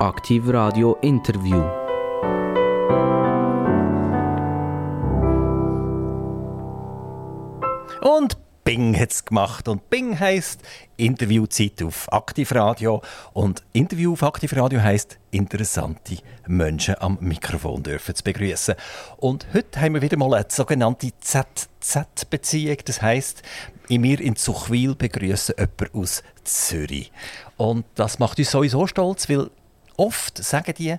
Aktiv Radio Interview. Und Bing hat es gemacht. Und Bing heisst Interviewzeit auf Aktivradio. Und Interview auf Aktivradio heisst interessante Menschen am Mikrofon dürfen zu begrüßen. Und heute haben wir wieder mal eine sogenannte ZZ-Beziehung. Das heisst, in mir in Zuchwil begrüßen jemand aus Zürich. Und das macht uns sowieso stolz, weil oft sagen die,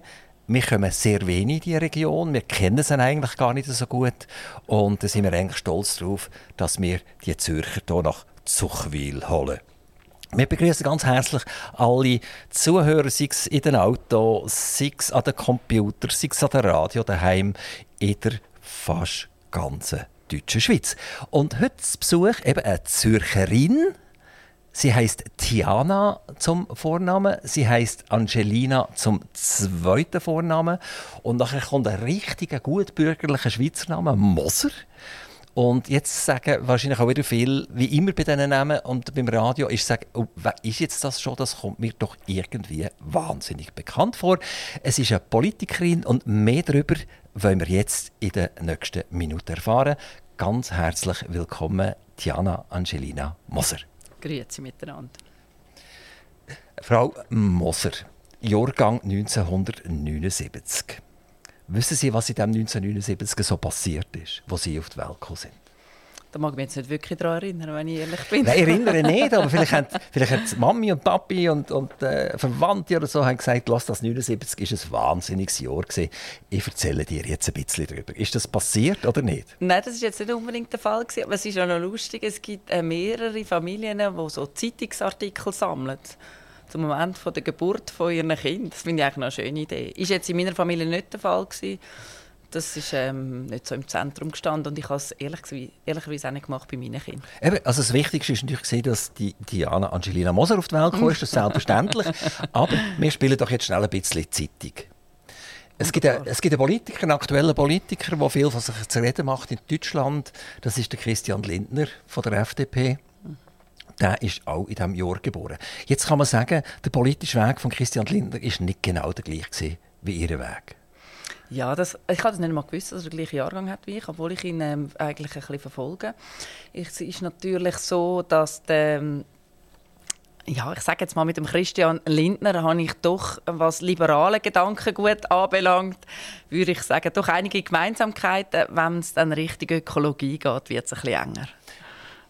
wir kommen sehr wenig in diese Region, wir kennen sie eigentlich gar nicht so gut und da sind wir eigentlich stolz darauf, dass wir die Zürcher hier nach Zuchwil holen. Wir begrüßen ganz herzlich alle Zuhörer, sei es in den Autos, sei es an den Computern, sei es an den Radio daheim in der fast ganzen deutschen Schweiz. Und heute Besuch eben eine Zürcherin, Sie heißt Tiana zum Vornamen, sie heißt Angelina zum zweiten Vornamen und nachher kommt ein richtiger gutbürgerlicher Schweizer Name Moser. Und jetzt sagen wahrscheinlich auch wieder viel, wie immer bei diesen Namen und beim Radio, ist sagen, oh, ist jetzt das schon? Das kommt mir doch irgendwie wahnsinnig bekannt vor. Es ist eine Politikerin und mehr darüber wollen wir jetzt in den nächsten Minuten erfahren. Ganz herzlich willkommen, Tiana Angelina Moser. Grüezi miteinander. Frau Moser, Jahrgang 1979. Wissen Sie, was in dem 1979 so passiert ist, wo Sie auf die Welt gekommen sind? Da mag ich mich jetzt nicht wirklich daran erinnern, wenn ich ehrlich bin. Nein, ich erinnere nicht, aber vielleicht haben, vielleicht haben Mami und Papi und, und äh, Verwandte oder so haben gesagt, Lass das 79 ist ein wahnsinniges Jahr gewesen. Ich erzähle dir jetzt ein bisschen darüber. Ist das passiert oder nicht? Nein, das ist jetzt nicht unbedingt der Fall gewesen, aber es ist auch noch lustig. Es gibt äh, mehrere Familien, die so Zeitungsartikel sammeln zum Moment von der Geburt von ihren Kind. Das finde ich eigentlich eine schöne Idee. Ist jetzt in meiner Familie nicht der Fall gewesen. Das ist ähm, nicht so im Zentrum gestanden und ich habe es ehrlich, ehrlicherweise auch nicht gemacht bei meinen Kindern. Eben, also das Wichtigste ist natürlich gesehen, dass die Diana Angelina Moser auf die Welt gekommen ist, das ist selbstverständlich. Aber wir spielen doch jetzt schnell ein bisschen Zeitung. Es gibt, einen, es gibt einen Politiker, einen aktuellen Politiker, der viel von sich zu reden macht in Deutschland. Das ist der Christian Lindner von der FDP. Der ist auch in diesem Jahr geboren. Jetzt kann man sagen, der politische Weg von Christian Lindner ist nicht genau der gleiche wie ihr Weg. Ja, das, ich habe das nicht mal gewusst, dass er den gleichen Jahrgang hat wie ich, obwohl ich ihn ähm, eigentlich ein bisschen verfolge. Es ist natürlich so, dass der, ja, ich sage jetzt mal, mit dem Christian Lindner habe ich doch, was liberale Gedankengut anbelangt, würde ich sagen, doch einige Gemeinsamkeiten. Wenn es dann Richtung Ökologie geht, wird es ein bisschen enger.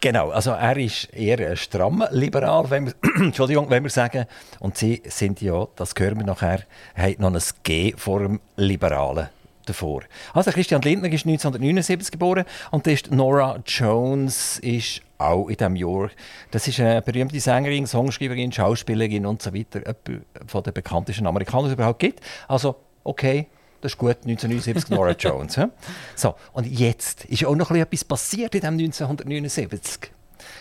Genau, also er ist eher ein strammer Liberal, wenn wir, Entschuldigung, wenn wir sagen. Und sie sind ja, das hören wir nachher, haben noch ein G vor dem Liberalen davor. Also Christian Lindner ist 1979 geboren und ist Nora Jones ist auch in diesem Jahr. Das ist eine berühmte Sängerin, Songschreiberin, Schauspielerin und so weiter, von den bekanntesten Amerikanern, die es überhaupt gibt. Also, okay, das ist gut, 1979 Nora Jones. So, und jetzt ist auch noch etwas passiert in dem 1979.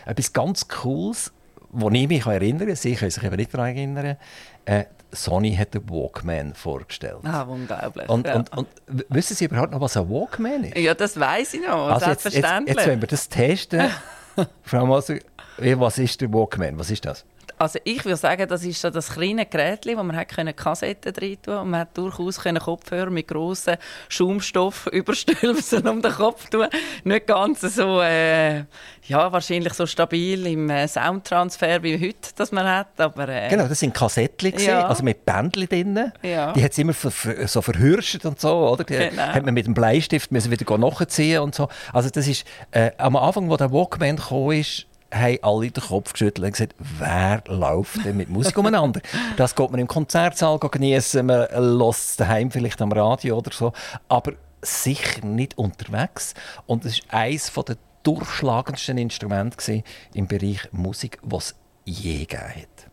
Etwas ganz Cooles, wo ich mich erinnere, Sie können sich eben nicht daran erinnern, äh, Sony hat den Walkman vorgestellt. Ah, unglaublich. Und, ja. und, und, wissen Sie überhaupt noch, was ein Walkman ist? Ja, das weiß ich noch, also selbstverständlich. Jetzt, jetzt, jetzt, wenn wir das testen, Frau Moser, was ist der Walkman? Was ist das? Also ich würde sagen, das ist so das kleine Gerät, wo man hat Kassetten drin tun und man hat durchaus Kopfhörer mit grossen Schaumstoffüberstülpen um den Kopf tun. Nicht ganz so, äh, ja, wahrscheinlich so stabil im äh, Soundtransfer wie heute, das man hat. Aber, äh, genau, das sind Kassettchen, ja. also mit Bändchen drin. Ja. Die hat es immer so verhirscht und so, oder? Die genau. hat man mit dem Bleistift müssen wieder nachziehen und so. Also das ist, äh, am Anfang, wo der Walkman kam, ist, haben alle den Kopf geschüttelt und gesagt, wer läuft denn mit Musik umeinander? Das geht man im Konzertsaal genießen, man hört es daheim vielleicht am Radio oder so, aber sicher nicht unterwegs. Und es war eines der durchschlagendsten Instrumente im Bereich Musik, was je gegeben hat.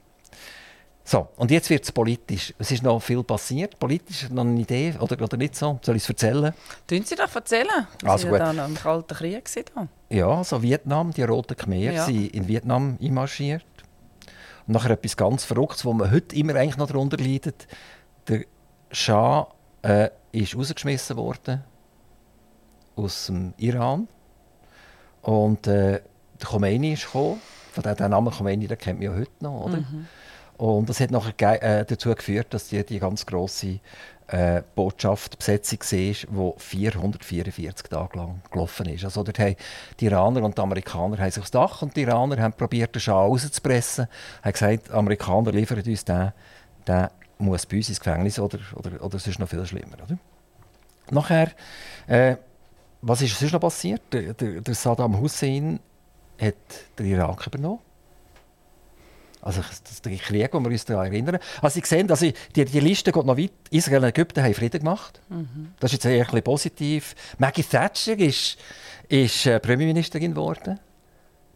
So, und jetzt wird es politisch. Es ist noch viel passiert. Politisch noch eine Idee oder, oder nicht so? Soll ich es erzählen? Tun Sie doch erzählen. Sie also gut. ja noch im Kalten Krieg. Da. Ja, so Vietnam, die Roten Khmer ja. sind in Vietnam einmarschiert. Und nachher etwas ganz Verrücktes, wo man heute immer eigentlich noch darunter leidet. Der Schah äh, ist rausgeschmissen worden aus dem Iran. Und äh, der Khomeini ist gekommen. Von diesem Namen Khomeini, den kennt man ja heute noch, oder? Mhm. Und das hat nachher äh, dazu geführt, dass die, die ganz grosse äh, Botschaft Besetzung war, die 444 Tage lang gelaufen ist. Also dort haben die Iraner und die Amerikaner haben sich aufs Dach und die Iraner haben probiert, den Schah rauszupressen. haben gesagt, die Amerikaner liefern uns den, der muss bei uns ins Gefängnis oder, oder, oder es ist noch viel schlimmer. Oder? Nachher, äh, was ist sonst noch passiert? Der, der, der Saddam Hussein hat den Irak übernommen. Also das ist der Krieg, den wir uns daran erinnern. Also Sie sehen, also die, die Liste geht noch weit. Israel und Ägypten haben Frieden gemacht. Mhm. Das ist jetzt eher ein positiv. Maggie Thatcher ist, ist äh, Premierministerin geworden.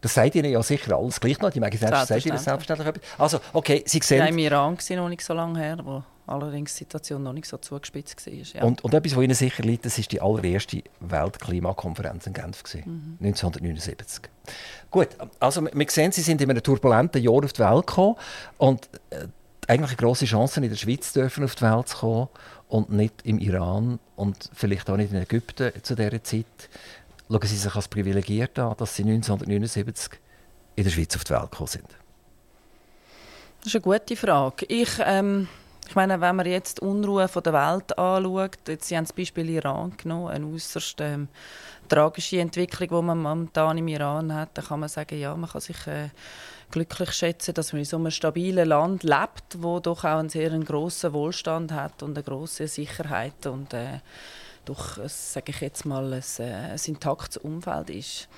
Das sagt Ihnen ja sicher alles gleich noch. Die Maggie Thatcher sagt Ihnen selbstverständlich etwas. Also, okay, Sie sehen... Ja, im Iran war noch nicht so lange her, wo allerdings die Situation noch nicht so zugespitzt war. Ja. Und, und etwas, was Ihnen sicher liegt, das ist die allererste Weltklimakonferenz in Genf, mhm. 1979. Gut, also wir sehen, Sie sind in einem turbulenten Jahr auf die Welt gekommen und äh, eigentlich eine grosse Chance, in der Schweiz dürfen auf die Welt zu kommen und nicht im Iran und vielleicht auch nicht in Ägypten zu dieser Zeit. Schauen Sie sich als privilegiert an, dass Sie 1979 in der Schweiz auf die Welt gekommen sind. Das ist eine gute Frage. Ich... Ähm ich meine, wenn man jetzt die Unruhe der Welt anschaut, jetzt, Sie haben das Beispiel Iran genommen, eine äußerst ähm, tragische Entwicklung, die man momentan im Iran hat, dann kann man sagen, ja, man kann sich äh, glücklich schätzen, dass man in so einem stabilen Land lebt, wo doch auch einen sehr grossen Wohlstand hat und eine große Sicherheit und äh, doch, sage ich jetzt mal, ein, äh, ein intaktes Umfeld ist.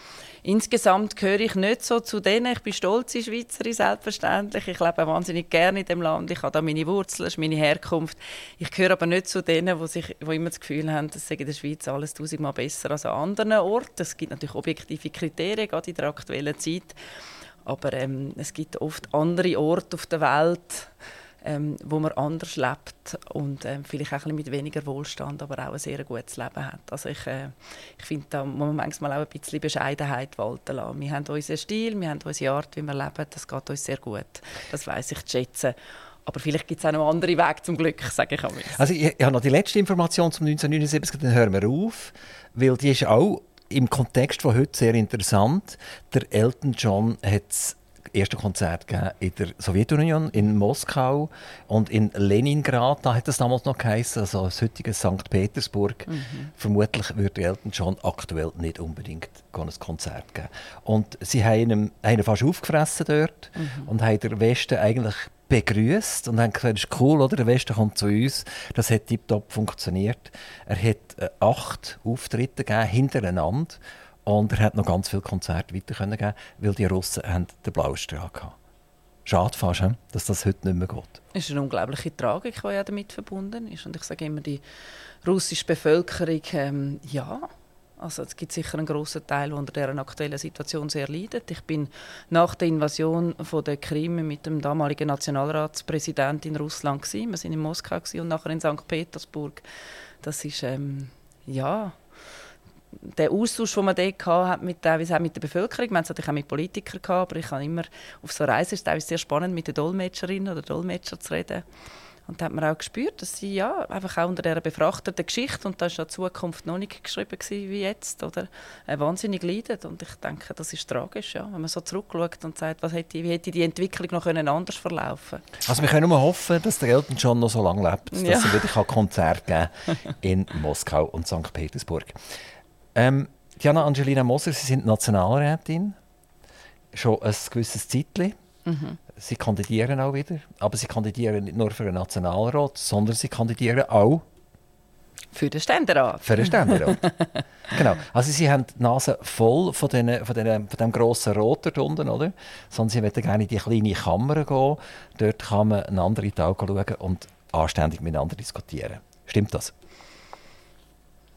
Insgesamt gehöre ich nicht so zu denen. Ich bin stolze Schweizerin, selbstverständlich. Ich lebe wahnsinnig gerne in dem Land. Ich habe da meine Wurzeln, ist meine Herkunft. Ich gehöre aber nicht zu denen, die, sich, die immer das Gefühl haben, dass in der Schweiz alles tausendmal besser als an anderen Orten. Es gibt natürlich objektive Kriterien, gerade in der aktuellen Zeit. Aber ähm, es gibt oft andere Orte auf der Welt, ähm, wo man anders lebt und ähm, vielleicht auch ein mit weniger Wohlstand, aber auch ein sehr gutes Leben hat. Also ich, äh, ich finde, da muss man manchmal auch ein bisschen Bescheidenheit walten lassen. Wir haben unseren Stil, wir haben unsere Art, wie wir leben, das geht uns sehr gut. Das weiß ich zu schätzen. Aber vielleicht gibt es auch noch andere Wege zum Glück, sage ich einmal. Also ich, ich habe noch die letzte Information zum 1979, dann hören wir auf, weil die ist auch im Kontext von heute sehr interessant. Der Elton John hat erste Konzert in der Sowjetunion, in Moskau und in Leningrad. Da hat es damals noch geheißen, also das heutige St. Petersburg. Mhm. Vermutlich würde Elton John aktuell nicht unbedingt ein Konzert geben. Und sie haben ihn, haben ihn fast aufgefressen dort mhm. und haben den Westen eigentlich begrüßt und haben gesagt, das ist cool, oder? der Westen kommt zu uns. Das hat tiptop funktioniert. Er hat äh, acht Auftritte gegeben, hintereinander und er hat noch ganz viele Konzerte weiter können geben, weil die Russen haben den blauen Strahl hatten. Schade fast, dass das heute nicht mehr geht. Es ist eine unglaubliche Tragik, die ja damit verbunden ist. Und ich sage immer, die russische Bevölkerung, ähm, ja, also es gibt sicher einen großen Teil, der unter dieser aktuellen Situation sehr leidet. Ich bin nach der Invasion von der Krim mit dem damaligen Nationalratspräsidenten in Russland gewesen. Wir sind in Moskau und nachher in St. Petersburg. Das ist ähm, ja der Austausch, den man dort hatte, mit, teilweise auch mit der Bevölkerung, wir haben es natürlich auch mit Politikern gehabt, aber ich habe immer auf so Reisen ist es sehr spannend, mit den Dolmetscherinnen oder Dolmetscher zu reden. Und da hat man auch gespürt, dass sie ja einfach auch unter dieser befrachteten Geschichte, und da war ja die Zukunft noch nicht geschrieben wie jetzt, oder, äh, wahnsinnig leiden. Und ich denke, das ist tragisch, ja, wenn man so zurückschaut und sagt, was hätte, wie hätte die Entwicklung noch können anders verlaufen Also wir können nur hoffen, dass der Elton John noch so lange lebt, dass ja. er wieder Konzert geben in Moskau und St. Petersburg. Ähm, Diana Angelina Moser, Sie sind Nationalrätin, schon ein gewisses Zeitchen. Mhm. Sie kandidieren auch wieder, aber Sie kandidieren nicht nur für den Nationalrat, sondern Sie kandidieren auch für den Ständerat. Für den Ständerat. genau. Also Sie haben die Nase voll von, den, von, den, von dem grossen Rot dort unten, oder? Sondern Sie möchten gerne in die kleine Kammer gehen. Dort kann man einander in die Augen schauen und anständig miteinander diskutieren. Stimmt das?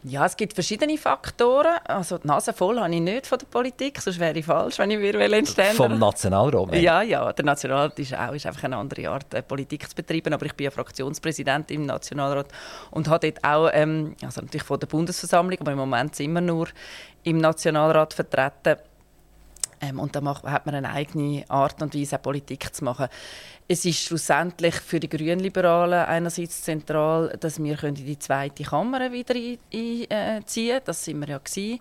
Ja, es gibt verschiedene Faktoren. Also die Nase voll habe ich nicht von der Politik, sonst wäre ich falsch, wenn ich mir entstehen Vom Nationalrat? Ja, ja. Der Nationalrat ist auch ist einfach eine andere Art, äh, Politik zu betreiben. Aber ich bin ja Fraktionspräsident im Nationalrat und habe dort auch, ähm, also natürlich von der Bundesversammlung, aber im Moment sind wir nur im Nationalrat vertreten. Ähm, und da hat man eine eigene Art und Weise, Politik zu machen. Es ist schlussendlich für die Grünliberalen einerseits zentral, dass wir in die zweite Kammer wieder einziehen können. Das sind wir ja gewesen.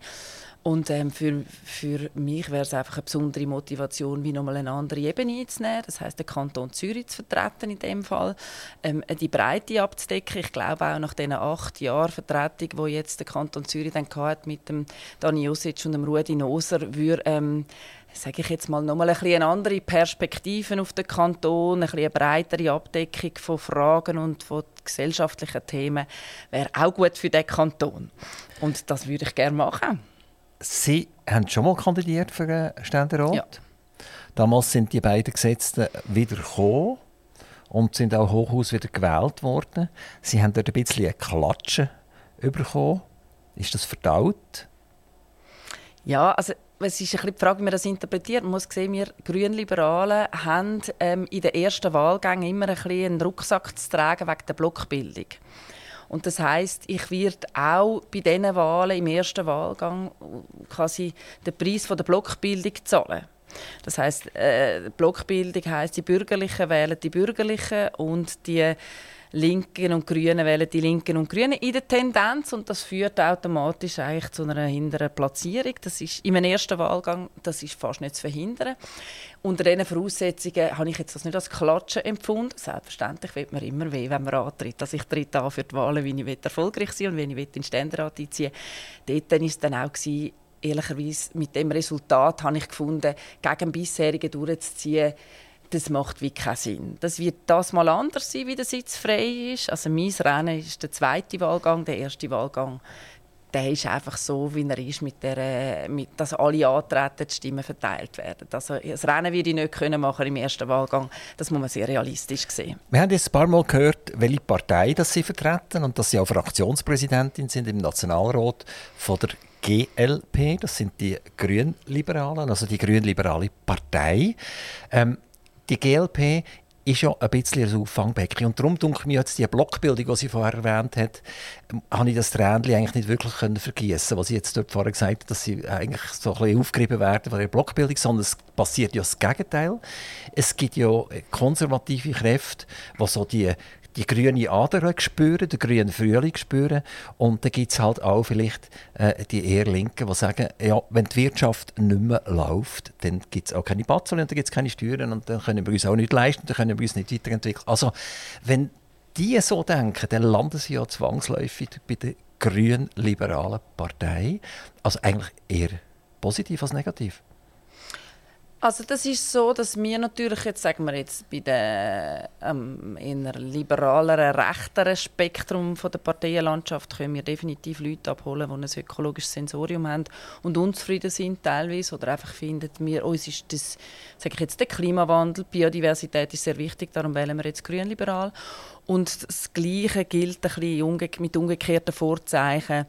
Und ähm, für, für mich wäre es einfach eine besondere Motivation, wie nochmal eine andere Ebene einzunehmen. Das heißt, den Kanton Zürich zu vertreten in dem Fall, ähm, die Breite abzudecken. Ich glaube auch nach diesen acht Jahren Vertretung, die jetzt der Kanton Zürich dann hat mit dem Dani Josic und dem Rudi Noser, würde ähm, sage ich jetzt mal, nochmal ein eine andere Perspektive auf den Kanton, ein eine breitere Abdeckung von Fragen und von gesellschaftlichen Themen wäre auch gut für den Kanton. Und das würde ich gerne machen. Sie haben schon mal kandidiert für den Ständerat. Ja. Damals sind die beiden Gesetzten wieder gekommen und sind auch Hochhaus wieder gewählt worden. Sie haben dort ein bisschen eine Klatsche bekommen. Ist das verdaut? Ja, also es ist ein bisschen die Frage, wie man das interpretiert. Man muss sehen, wir Grünliberalen haben ähm, in den ersten Wahlgängen immer ein bisschen einen Rucksack zu tragen wegen der Blockbildung. Und das heißt, ich werde auch bei diesen Wahlen im ersten Wahlgang quasi den Preis von der Blockbildung zahlen. Das heißt, äh, Blockbildung heißt, die Bürgerlichen wählen die Bürgerlichen und die Linken und Grünen wählen die Linken und Grünen in der Tendenz und das führt automatisch eigentlich zu einer hinteren Platzierung. Das ist im ersten Wahlgang, das ist fast nicht zu verhindern. Unter diesen Voraussetzungen habe ich jetzt das nicht als Klatschen empfunden. Selbstverständlich wird man immer weh, wenn man antritt. Also ich tritt an für die Wahlen, wie ich erfolgreich sein und wie ich in den Ständerat einziehen Dort war es dann auch, gewesen, ehrlicherweise, mit dem Resultat habe ich gefunden, gegen bisherigen durchzuziehen, das macht wie keinen Sinn. Das wird das mal anders sein, wie der Sitz frei ist. Also mein Rennen ist der zweite Wahlgang, der erste Wahlgang der ist einfach so, wie er ist, mit der, mit, dass alle antreten, die Stimmen verteilt werden. Also das Rennen würde ich nicht können machen im ersten Wahlgang. Das muss man sehr realistisch sehen. Wir haben jetzt ein paar Mal gehört, welche Partei das Sie vertreten und dass Sie auch Fraktionspräsidentin sind im Nationalrat von der GLP. Das sind die Grünliberalen, also die Grünliberale Partei. Ähm, die GLP ist ja ein bisschen ein Auffangbecken. Und darum denke ich mir jetzt die Blockbildung, die sie vorher erwähnt hat, ähm, habe ich das Tränchen eigentlich nicht wirklich vergießen, was sie jetzt dort vorher gesagt hat, dass sie eigentlich so ein bisschen aufgerieben werden von der Blockbildung, sondern es passiert ja das Gegenteil. Es gibt ja konservative Kräfte, die so die die grüne Ader spüren, den grünen Frühling spüren. Und dann gibt es halt auch vielleicht äh, die eher Linken, die sagen, ja, wenn die Wirtschaft nicht mehr läuft, dann gibt es auch keine Batzel und dann gibt es keine Steuern und dann können wir uns auch nicht leisten, dann können wir uns nicht weiterentwickeln. Also, wenn die so denken, dann landen sie ja zwangsläufig bei der grün-liberalen Partei. Also eigentlich eher positiv als negativ. Also das ist so, dass wir natürlich jetzt, sagen wir jetzt, bei dem ähm, eher liberaleren, rechteren Spektrum von der Parteienlandschaft können wir definitiv Leute abholen, die ein ökologisches Sensorium haben und unzufrieden sind teilweise oder einfach finden, wir, uns ist das, sage ich jetzt, der Klimawandel, Biodiversität ist sehr wichtig, darum wählen wir jetzt grünliberal. Und das Gleiche gilt ein bisschen mit umgekehrten Vorzeichen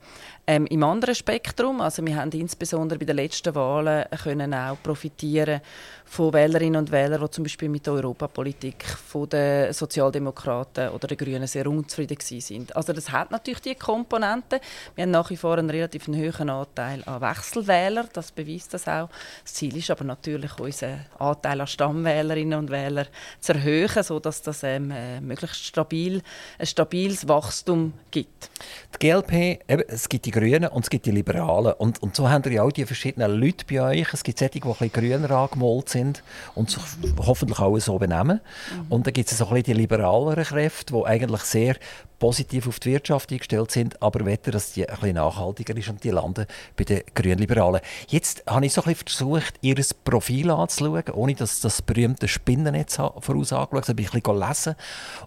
ähm, im anderen Spektrum. Also wir haben insbesondere bei den letzten Wahlen können auch profitieren von Wählerinnen und Wählern, die zum Beispiel mit der Europapolitik von den Sozialdemokraten oder den Grünen sehr unzufrieden sind. Also das hat natürlich die Komponente. Wir haben nach wie vor einen relativ hohen Anteil an Wechselwählern, das beweist das auch. Das Ziel ist aber natürlich, unseren Anteil an Stammwählerinnen und Wählern zu erhöhen, sodass das ähm, äh, möglichst stabil, ein stabiles Wachstum gibt. Die GLP, eben, es gibt die Grünen und es gibt die Liberalen. Und, und so haben ihr ja auch die verschiedenen Leute bei euch. Es gibt solche, die ein bisschen grüner angemalt sind und sich hoffentlich auch so benehmen. Mhm. Und dann gibt es so ein bisschen die liberaleren Kräfte, die eigentlich sehr positiv auf die Wirtschaft eingestellt sind, aber wetten, dass die ein bisschen nachhaltiger ist und die landen bei den Grünliberalen. Jetzt habe ich so ein bisschen versucht, ihr Profil anzuschauen, ohne dass das berühmte Spinnennetz voraus angeschaut habe. Ich habe ein bisschen gelesen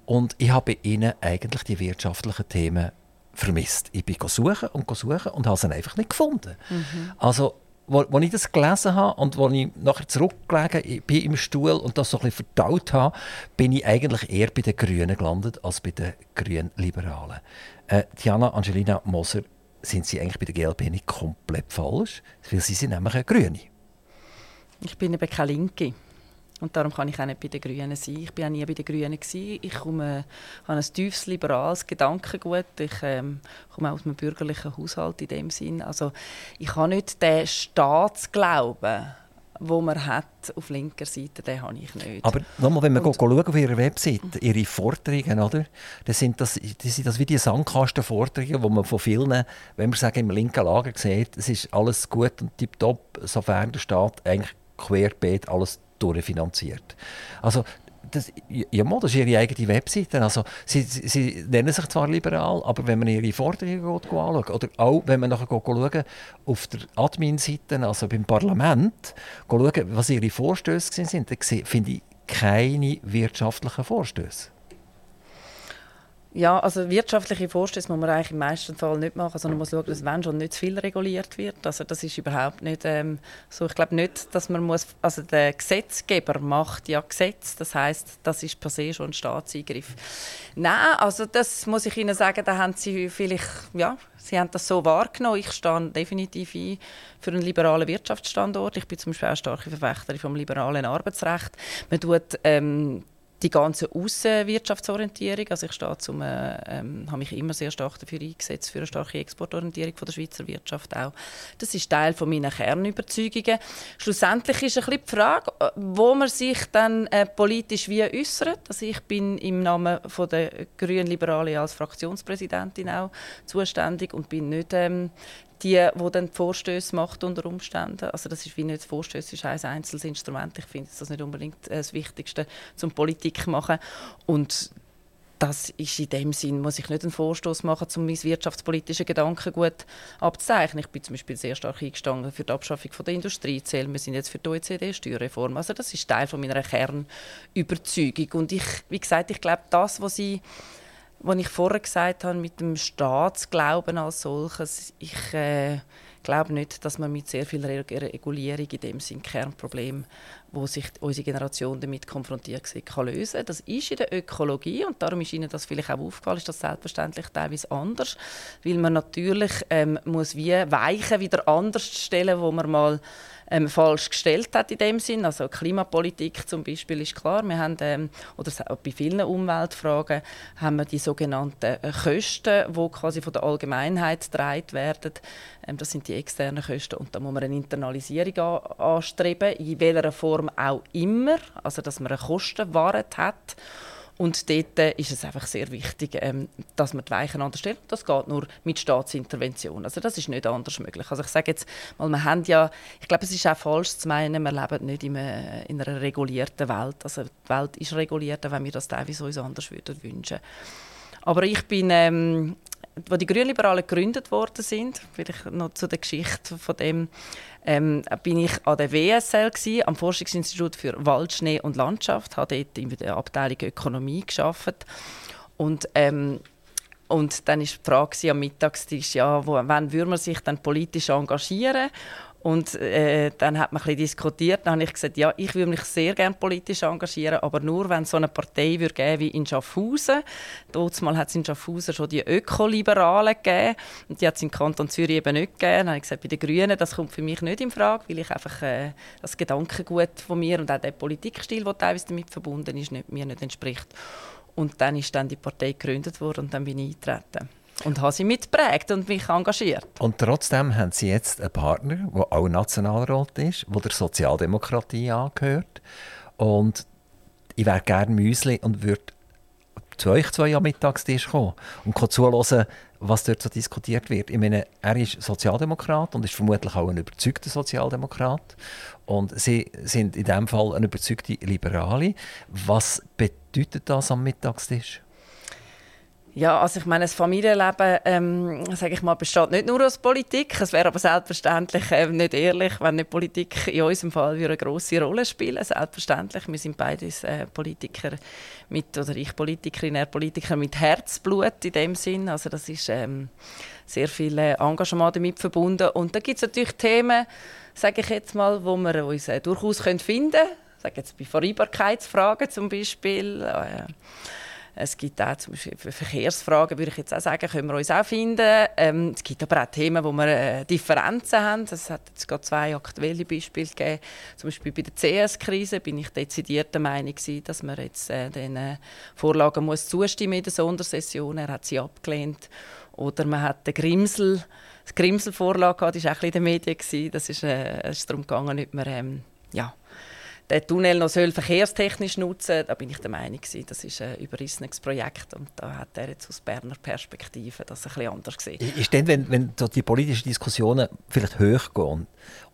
und ich habe bei ihnen eigentlich die wirtschaftlichen Themen vermisst. Ich bin suchen und suchen und habe sie einfach nicht gefunden. Mhm. Also wo, wo ich das gelesen habe und wo ich nachher zurückgelegen bin im Stuhl und das so ein bisschen verdaut habe, bin ich eigentlich eher bei den Grünen gelandet als bei den Grünliberalen. Äh, Diana Angelina Moser, sind Sie eigentlich bei der GLP nicht komplett falsch? Weil Sie sind nämlich eine Grüne. Ich bin eben keine Linke. Und darum kann ich auch nicht bei den Grünen sein. Ich war auch nie bei den Grünen. Gewesen. Ich komme, habe ein tiefes liberales Gedankengut. Ich ähm, komme aus einem bürgerlichen Haushalt in dem Sinn. Also ich habe nicht den Staatsglauben wo man hat auf linker Seite, den habe ich nicht. Aber nochmal, wenn man und, schauen auf ihrer Webseite, ihre Forderungen, oder? Dann sind das, das sind das wie die Sandkastenforderungen, wo man von vielen, wenn man sagen im linken Lager sieht, es ist alles gut und tiptop, sofern der Staat eigentlich querbeet alles durchfinanziert. Also das, ja, das ist ihre eigene Webseite. Also, sie, sie, sie, nennen sich zwar liberal, aber wenn man ihre Forderungen anschaut, oder auch wenn man nachher schaut, auf der Admin-Seite, also beim Parlament, schaut, was ihre Vorstöße sind, dann finde ich keine wirtschaftlichen Vorstöße. Ja, also wirtschaftliche Vorstöße muss man eigentlich im meisten Fall nicht machen, sondern man muss schauen, dass wenn schon nicht zu viel reguliert wird. Also das ist überhaupt nicht ähm, so. Ich glaube nicht, dass man muss, also der Gesetzgeber macht ja Gesetz, das heißt, das ist per se schon ein Staatseingriff. Nein, also das muss ich Ihnen sagen, da haben Sie vielleicht, ja, Sie haben das so wahrgenommen. Ich stehe definitiv ein für einen liberalen Wirtschaftsstandort. Ich bin zum Beispiel auch starke Verfechterin vom liberalen Arbeitsrecht. Man tut ähm, die ganze Außenwirtschaftsorientierung, also ich stehe zum, äh, ähm, habe mich immer sehr stark dafür eingesetzt für eine starke Exportorientierung von der Schweizer Wirtschaft auch. Das ist Teil von meiner Kernüberzeugungen. Schlussendlich ist ein die Frage, äh, wo man sich dann äh, politisch wie äußert. Also ich bin im Namen von der Grünen Liberalen als Fraktionspräsidentin auch zuständig und bin nicht ähm, die, die dann Vorstöße macht unter Umständen. Also das ist wie nicht Vorstöße ist ein einzelnes Instrument. Ich finde das nicht unbedingt äh, das Wichtigste zum Politik machen und das ist in dem Sinn, muss ich nicht einen Vorstoß machen, um mein wirtschaftspolitische Gedankengut abzuzeichnen. Ich bin zum Beispiel sehr stark eingestanden für die Abschaffung von der Industriezählen. Wir sind jetzt für die OECD-Steuerreform. Also das ist Teil von meiner Kernüberzeugung. Und ich, wie gesagt, ich glaube, das, was Sie was ich vorher gesagt habe mit dem Staatsglauben als solches, ich äh, glaube nicht, dass man mit sehr viel Regulierung in dem Sinn Kernproblem, wo sich unsere Generation damit konfrontiert sieht, kann lösen. Das ist in der Ökologie und darum ist Ihnen das vielleicht auch aufgefallen, ist das selbstverständlich teilweise anders, weil man natürlich ähm, muss wie Weichen wieder anders stellen, wo man mal ähm, falsch gestellt hat in dem Sinn. Also Klimapolitik zum Beispiel ist klar. Wir haben, ähm, oder bei vielen Umweltfragen haben wir die sogenannten äh, Kosten, die quasi von der Allgemeinheit getragen werden. Ähm, das sind die externen Kosten und da muss man eine Internalisierung an, anstreben, in welcher Form auch immer. Also dass man eine Kostenwahrheit hat. Und dort äh, ist es einfach sehr wichtig, ähm, dass man die Weichen anders stellt. Das geht nur mit Staatsintervention. Also das ist nicht anders möglich. Also ich sage jetzt mal, wir haben ja, ich glaube, es ist auch falsch zu meinen, wir leben nicht in einer, in einer regulierten Welt. Also die Welt ist reguliert, wenn wir das teilweise uns anders würden. Aber ich bin ähm, wo die Grünliberalen gegründet worden sind, vielleicht noch zu der Geschichte von dem, ähm, bin ich an der WSL gewesen, am Forschungsinstitut für Wald, Schnee und Landschaft, habe dort in der Abteilung Ökonomie geschafft und ähm, und dann ist die Frage am Mittagstisch, ja, wo, wann würde man sich dann politisch engagieren? Und äh, dann hat man ein diskutiert. Dann habe ich gesagt, ja, ich würde mich sehr gerne politisch engagieren, aber nur, wenn es so eine Partei würde geben wie in Schaffhausen. Dort hat es in Schaffhausen schon die Ökoliberalen gegeben. Und die hat es im Kanton Zürich eben nicht gegeben. Dann habe ich gesagt, bei den Grünen, das kommt für mich nicht in Frage, weil ich einfach äh, das Gedankengut von mir und auch der Politikstil, der teilweise damit verbunden ist, nicht, mir nicht entspricht. Und dann ist dann die Partei gegründet worden und dann bin ich eingetreten. Und habe sie mitgeprägt und mich engagiert. Und trotzdem haben Sie jetzt einen Partner, der auch Nationalrat ist, der der Sozialdemokratie angehört. Und ich wäre gerne Müsli und würde zu euch zwei am Mittagstisch kommen und zuhören, was dort so diskutiert wird. Ich meine, er ist Sozialdemokrat und ist vermutlich auch ein überzeugter Sozialdemokrat. Und Sie sind in diesem Fall eine überzeugte Liberale. Was bedeutet das am Mittagstisch? Ja, also ich meine, das Familienleben, ähm, sage ich mal, besteht nicht nur aus Politik. Es wäre aber selbstverständlich äh, nicht ehrlich, wenn nicht Politik in unserem Fall eine große Rolle spielen. Selbstverständlich, wir sind beides äh, Politiker mit oder ich Politikerin, er Politiker mit Herzblut in dem Sinn. Also das ist ähm, sehr viel äh, Engagement damit verbunden. Und da gibt es natürlich Themen, sage ich jetzt mal, wo wir uns äh, durchaus können finden. Sage jetzt bei Vereinbarkeitsfragen zum Beispiel. Äh, es gibt auch zum Beispiel Verkehrsfragen, würde ich jetzt auch sagen, können wir uns auch finden. Ähm, es gibt aber auch Themen, wo wir äh, Differenzen haben. Es hat jetzt gerade zwei aktuelle Beispiele gegeben. Zum Beispiel bei der CS-Krise bin ich dezidiert der Meinung gewesen, dass man jetzt äh, den äh, Vorlagen muss zustimmen in der Sondersession. Er hat sie abgelehnt. Oder man hat den Grimsel, die Grimsel-Vorlage gehabt, die war auch in den Medien. Gewesen. Das ist, äh, es ist darum gegangen, ob man ähm, ja, den Tunnel noch soll verkehrstechnisch nutzen da bin ich der Meinung, das ist ein überrissenes Projekt und da hat er jetzt aus Berner Perspektive das ein bisschen anders gesehen. Ist denn, wenn, wenn so die politischen Diskussionen vielleicht hochgehen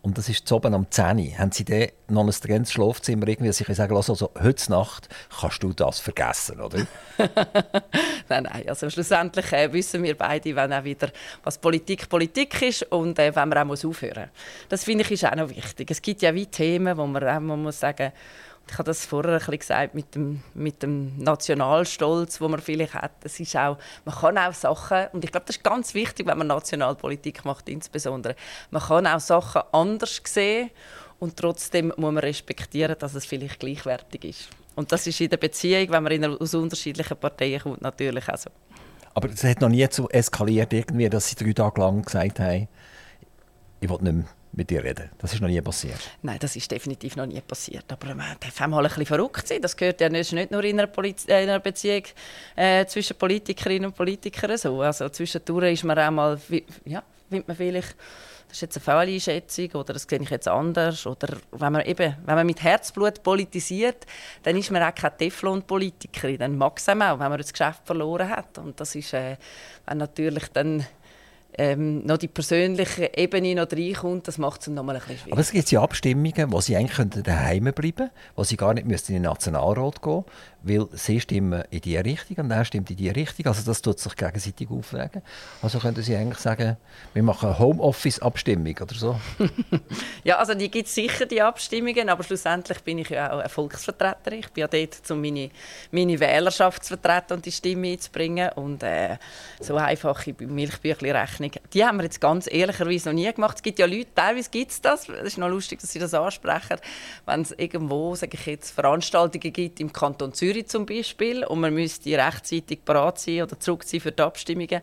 und das ist oben am 10 Uhr, haben Sie dann noch ein trennendes Schlafzimmer irgendwie, dass ich sagen also, also heute Nacht kannst du das vergessen, oder? nein, nein, also schlussendlich äh, wissen wir beide, wenn auch wieder, was Politik Politik ist und äh, wenn man auch muss aufhören muss. Das finde ich ist auch noch wichtig. Es gibt ja wie Themen, wo man auch man muss sagen, ich habe das vorher ein gesagt mit dem, mit dem Nationalstolz, wo man vielleicht hat. Es ist auch, man kann auch Sachen, und ich glaube, das ist ganz wichtig, wenn man Nationalpolitik macht, insbesondere, man kann auch Sachen anders sehen und trotzdem muss man respektieren, dass es vielleicht gleichwertig ist. Und das ist in der Beziehung, wenn man in aus unterschiedlichen Parteien kommt, natürlich auch so. Aber es hat noch nie so eskaliert, irgendwie, dass Sie drei Tage lang gesagt haben, ich will nicht mehr mit dir reden. Das ist noch nie passiert. Nein, das ist definitiv noch nie passiert. Aber man darf auch mal ein bisschen verrückt sein. Das gehört ja nicht, nur in einer, Poliz äh, in einer Beziehung äh, zwischen Politikerinnen und Politikern so. Also zwischendurch ist man auch mal, ja, findet man vielleicht das ist jetzt eine Fehleinschätzung oder das sehe ich jetzt anders. Oder wenn man, eben, wenn man mit Herzblut politisiert, dann ist man auch keine Teflon-Politikerin. Dann mag es auch, wenn man das Geschäft verloren hat. Und das ist äh, natürlich dann ähm, noch die persönliche Ebene noch reinkommt, das macht es noch mal ein bisschen schwierig. Aber es gibt ja Abstimmungen, wo sie eigentlich daheim bleiben könnten, wo sie gar nicht in den Nationalrat gehen weil sie stimmen in die Richtung und er stimmt in die Richtung. Also das tut sich gegenseitig aufwägen. Also könnten Sie eigentlich sagen, wir machen eine Homeoffice-Abstimmung oder so? ja, also die gibt es sicher, die Abstimmungen, aber schlussendlich bin ich ja auch ein Volksvertreter. Ich bin ja dort, um meine, meine Wählerschaft zu vertreten und die Stimme einzubringen. Und äh, so einfache Milchbüchli-Rechnung, die haben wir jetzt ganz ehrlicherweise noch nie gemacht. Es gibt ja Leute, teilweise gibt es das, es ist noch lustig, dass Sie das ansprechen, wenn es irgendwo, sage ich jetzt, Veranstaltungen gibt im Kanton Zürich, zum Beispiel und man müsste rechtzeitig bereit sein oder zurück sein für die Abstimmungen.